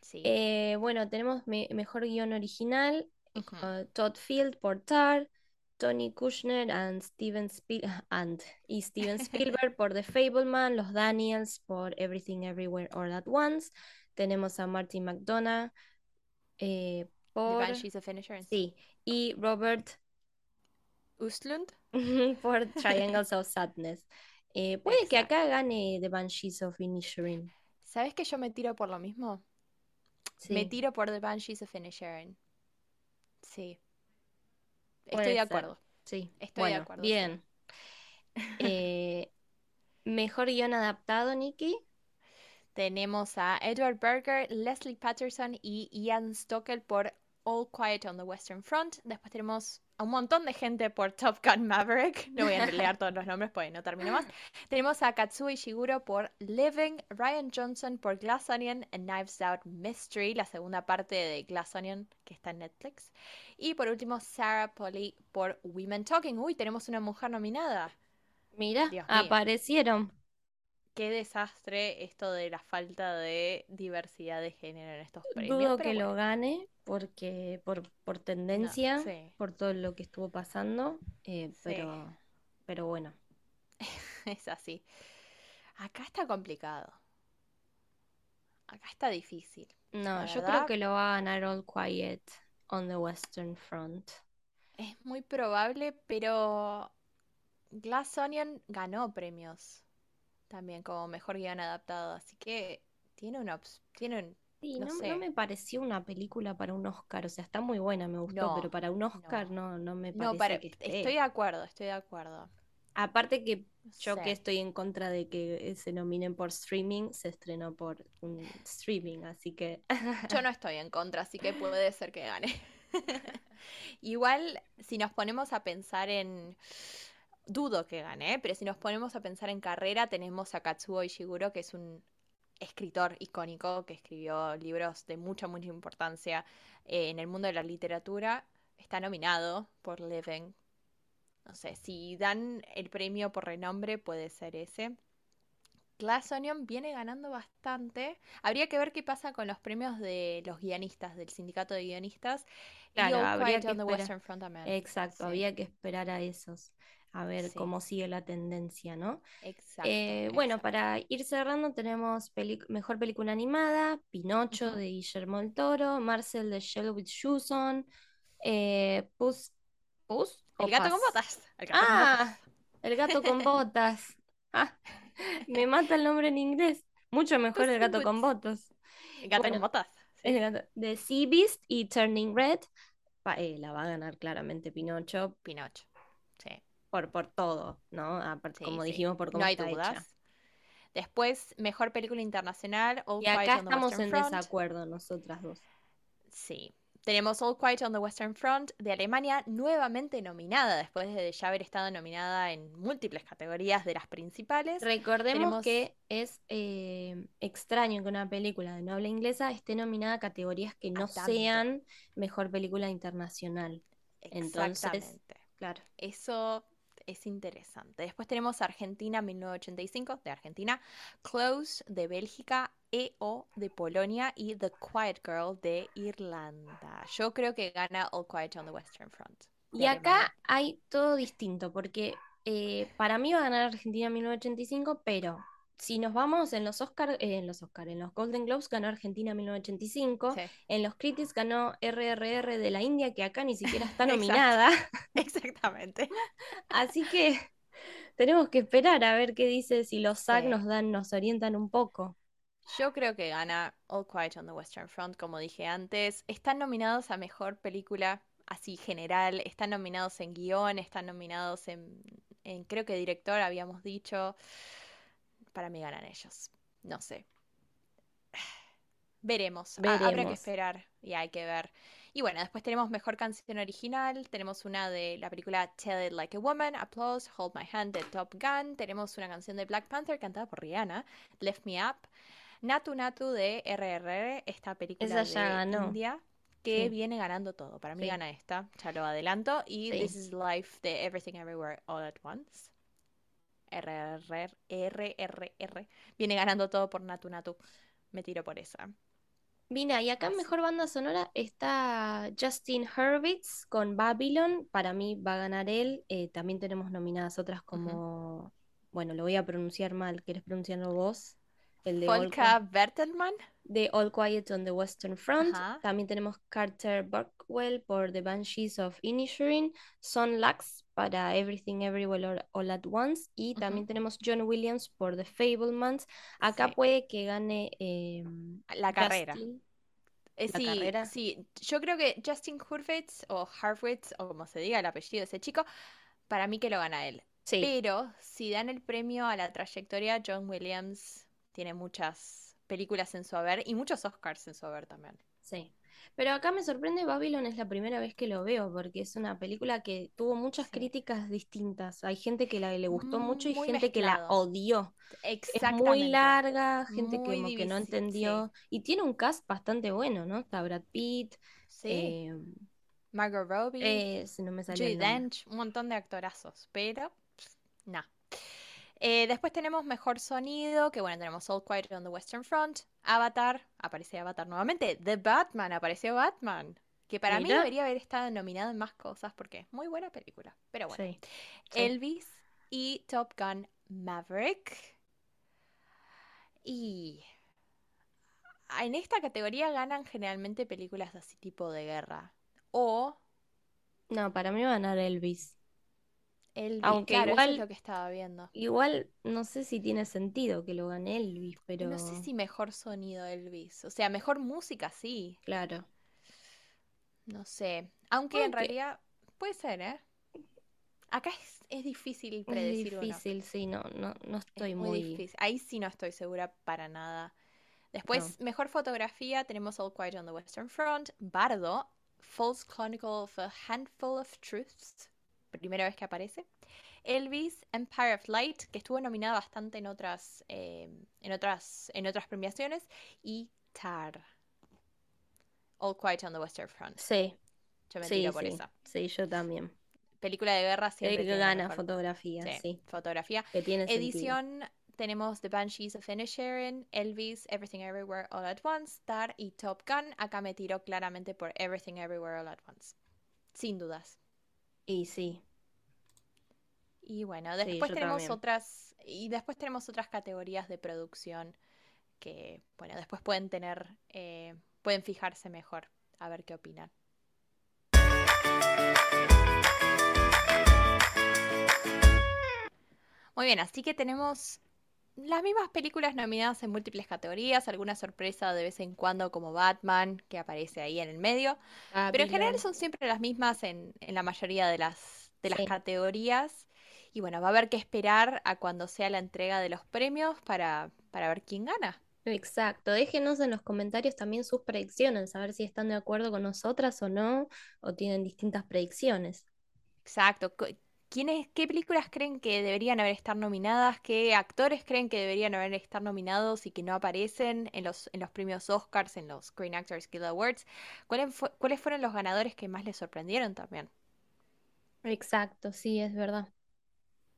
Sí. Eh, bueno, tenemos me- mejor guion original, Uh, Todd Field por Tar, Tony Kushner and Steven Spiel and, y Steven Spielberg por The Fableman, los Daniels por Everything Everywhere All at Once. Tenemos a Martin McDonough eh, The por Banshees of sí, y Robert Ustlund. por Triangles of Sadness. Eh, puede que acá gane The Banshees of Inisherin. ¿Sabes que yo me tiro por lo mismo? Me tiro por The Banshees of Inisherin. Sí. Estoy de acuerdo. Sí, Estoy de acuerdo, bien. Eh, mejor guion adaptado, Nikki. Tenemos a Edward Berger, Leslie Patterson y Ian Stockel por All Quiet on the Western Front. Después tenemos a un montón de gente por Top Gun Maverick. No voy a leer todos los nombres porque no termino más. Tenemos a Katsuo Ishiguro por Living, Ryan Johnson por Glass Onion, and Knives Out Mystery, la segunda parte de Glass Onion que está en Netflix. Y por último, Sarah Polly por Women Talking. Uy, tenemos una mujer nominada. Mira, Dios mío. Qué desastre esto de la falta de diversidad de género en estos premios. Dudo que lo gane porque por, por no, tendencia, sí, por todo lo que estuvo pasando, eh, sí, pero, pero bueno. es así. Acá está complicado. Acá está difícil. No, yo creo que lo va a ganar All Quiet on the Western Front. es muy probable, pero Glass Onion ganó premios también como mejor guion adaptado, así que tiene una tiene un, Sí, no no, no me pareció una película para un Oscar, o sea, está muy buena, me gustó, pero no, para un Oscar no, no, no me no, parece para, que estoy de acuerdo, estoy de acuerdo. Aparte que No yo que estoy en contra de que eh, se nominen por streaming, se estrenó por un streaming, así que Yo no estoy en contra, así que puede ser que gane. Igual, si nos ponemos a pensar en... Dudo que gane, ¿eh? pero si nos ponemos a pensar en carrera, tenemos a Katsuo Ishiguro, que es un escritor icónico que escribió libros de mucha, mucha importancia eh, en el mundo de la literatura. Está nominado por Living. No sé, si dan el premio por renombre, puede ser ese. Glass Onion viene ganando bastante. Habría que ver qué pasa con los premios de los guionistas, del sindicato de guionistas. Y claro, All habría Quiet que on the esperar. Western Front también. Exacto, Sí, había que esperar a esos, a ver sí. cómo sigue la tendencia, ¿no? Exacto, Eh, bueno, para ir cerrando, tenemos mejor película animada, Pinocho de Guillermo del Toro, Marcel de Shell with Shoes On, eh, Puss, ¿Puss El gato con botas. El gato con botas. Ah, el gato con botas. Ah, me mata el nombre en inglés. Mucho mejor el gato con botas. El gato con botas. el gato de Sea Beast y Turning Red. pa- eh, la va a ganar claramente Pinocho Pinocho. Sí, por, por todo, ¿no? Aparte, sí, como sí. dijimos, por No cómo hay está hecha. Después, mejor película internacional, All Y Quiet acá on the estamos Western en Front. desacuerdo nosotras dos. Sí. Tenemos All Quiet on the Western Front de Alemania, nuevamente nominada, después de ya haber estado nominada en múltiples categorías de las principales. Recordemos Tenemos que es eh, extraño que una película de no habla inglesa esté nominada a categorías que no sean mejor película internacional. Entonces, claro. Eso es interesante. Después tenemos Argentina 1985 de Argentina, Close de Bélgica, EO de Polonia y The Quiet Girl de Irlanda. Yo creo que gana All Quiet on the Western Front Y acá Alemania. hay todo distinto, porque eh, para mí va a ganar Argentina 1985, pero si nos vamos en los Oscar, eh, en los Oscar, en los Golden Globes ganó Argentina 1985, Sí, en los Critics ganó RRR de la India, que acá ni siquiera está nominada, exactamente. así que tenemos que esperar a ver qué dice, si los SAG Sí. nos dan, nos orientan un poco. Yo creo que gana All Quiet on the Western Front, como dije antes. Están nominados a mejor película así general, están nominados en guion, están nominados en, en creo que director, habíamos dicho. Para mí ganan ellos. No sé. Veremos. Ha- habrá que esperar y hay que ver. Y bueno, después tenemos mejor canción original. Tenemos una de la película Tell It Like a Woman, Applause, Hold My Hand de Top Gun. Tenemos una canción de Black Panther cantada por Rihanna, Lift Me Up. Natu Natu de RRR, esta película Esa ya de ganó. India que Sí, viene ganando todo. Para mí sí, gana esta, ya lo adelanto. Y This is Life de Everything Everywhere All at Once. RRR, RRR. Viene ganando todo por Natu Natu. Me tiro por esa. Mira, y acá en mejor banda sonora está Justin Hurwitz con Babylon. Para mí va a ganar él. Eh, también tenemos nominadas otras como. Bueno, lo voy a pronunciar mal. ¿Quieres pronunciarlo vos? El de Volka Bertelmann. De All Quiet on the Western Front. También tenemos Carter Burkwell por The Banshees of Inisherin. Son Lux para Everything Everywhere All, at Once. Y también tenemos John Williams por The Fablemans. Acá puede que gane em, la carrera. Eh, sí, carrera. sí, yo creo que Justin Hurwitz o Harwitz, o como se diga el apellido de ese chico, para mí que lo gana él. Sí. Pero si dan el premio a la trayectoria, John Williams tiene muchas películas en su haber y muchos Oscars en su haber también. Sí. Pero acá me sorprende Babylon, es la primera vez que lo veo, porque es una película que tuvo muchas críticas distintas. Hay gente que la, le gustó mucho y gente que la odió. Exactamente. Es muy larga, gente que, que no entendió. Y tiene un cast bastante bueno, ¿no? Está Brad Pitt. Eh, Margot Robbie. Eh, no me Dench, un montón de actorazos. Pero, no. Eh, después tenemos Mejor Sonido, que bueno, tenemos All Quiet on the Western Front, Avatar, aparece Avatar nuevamente, The Batman, apareció Batman, que para mí debería haber estado nominado en más cosas porque es muy buena película, pero bueno. Elvis y Top Gun Maverick. Y en esta categoría ganan generalmente películas así tipo de guerra. O... No, para mí va a ganar Elvis. Aunque igual, es lo que estaba viendo. Igual no sé si tiene sentido que lo gane Elvis, pero. No sé si mejor sonido Elvis. O sea, mejor música, sí. Claro. No sé. Aunque en realidad puede ser, ¿eh? Acá es, difícil predecir. Es difícil, sí, no, no, no estoy muy, difícil. Ahí sí no estoy segura para nada. Después, mejor fotografía, tenemos All Quiet on the Western Front, Bardo, False Chronicle of a Handful of Truths, primera vez que aparece. Elvis, Empire of Light, que estuvo nominada bastante en otras, eh, en otras, en otras premiaciones, y Tar. All Quiet on the Western Front. Sí. Yo me tiro por esa. Sí, yo también. Película de guerra siempre. que gana fotografía, sí, Fotografía. Que tiene Edición tenemos The Banshees of Inisherin, Elvis, Everything Everywhere All at Once, Tar y Top Gun. Acá me tiro claramente por Everything Everywhere All at Once. Sin dudas. Y sí. Y bueno, después tenemos otras. Y después tenemos otras categorías de producción que, bueno, después pueden tener. Eh, pueden fijarse mejor. A ver qué opinan. Muy bien, así que tenemos las mismas películas nominadas en múltiples categorías, alguna sorpresa de vez en cuando como Batman, que aparece ahí en el medio, ah, pero en general son siempre las mismas en, la mayoría de las, de las categorías. Y bueno, va a haber que esperar a cuando sea la entrega de los premios para, para ver quién gana. Exacto, déjenos en los comentarios también sus predicciones, a ver si están de acuerdo con nosotras o no, o tienen distintas predicciones. Exacto, ¿Qué películas creen que deberían haber estar nominadas? ¿Qué actores creen que deberían haber estar nominados y que no aparecen en los, en los premios Oscars, en los Screen Actors Guild Awards? ¿Cuáles, ¿Cuáles fueron los ganadores que más les sorprendieron también? Exacto, sí, es verdad.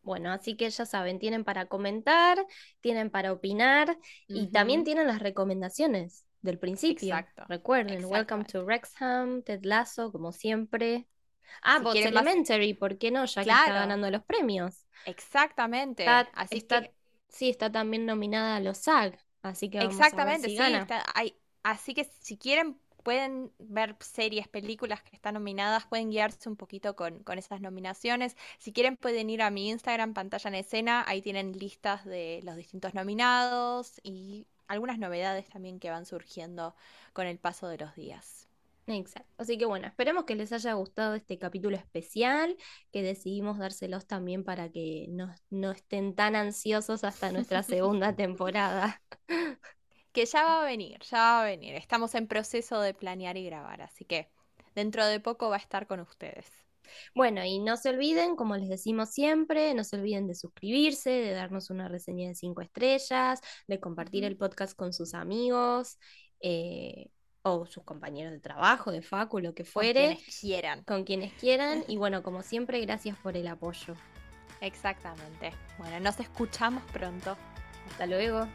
Bueno, así que ya saben, tienen para comentar, tienen para opinar y también tienen las recomendaciones del principio. Exacto. Recuerden, Welcome to Wrexham, Ted Lasso, como siempre. Ah, Bots Elementary, ¿por qué no? Ya que está ganando los premios. Exactamente. así está, Sí, está también nominada a los SAG, así que vamos Exactamente, a ver si sí, Está, así que si quieren pueden ver series, películas que están nominadas, pueden guiarse un poquito con, con, esas nominaciones. Si quieren pueden ir a mi Instagram, pantalla en escena, ahí tienen listas de los distintos nominados y algunas novedades también que van surgiendo con el paso de los días. Exacto. Así que bueno, esperemos que les haya gustado este capítulo especial, que decidimos dárselos también para que no, no estén tan ansiosos hasta nuestra segunda temporada. Que ya va a venir, ya va a venir. Estamos en proceso de planear y grabar, así que dentro de poco va a estar con ustedes. Bueno, y no se olviden, como les decimos siempre, no se olviden de suscribirse, de darnos una reseña de cinco estrellas, de compartir el podcast con sus amigos. Eh, o sus compañeros de trabajo, de facu, lo que fuere. Con quienes quieran. Con quienes quieran. Y bueno, como siempre, gracias por el apoyo. Exactamente. Bueno, nos escuchamos pronto. Hasta luego.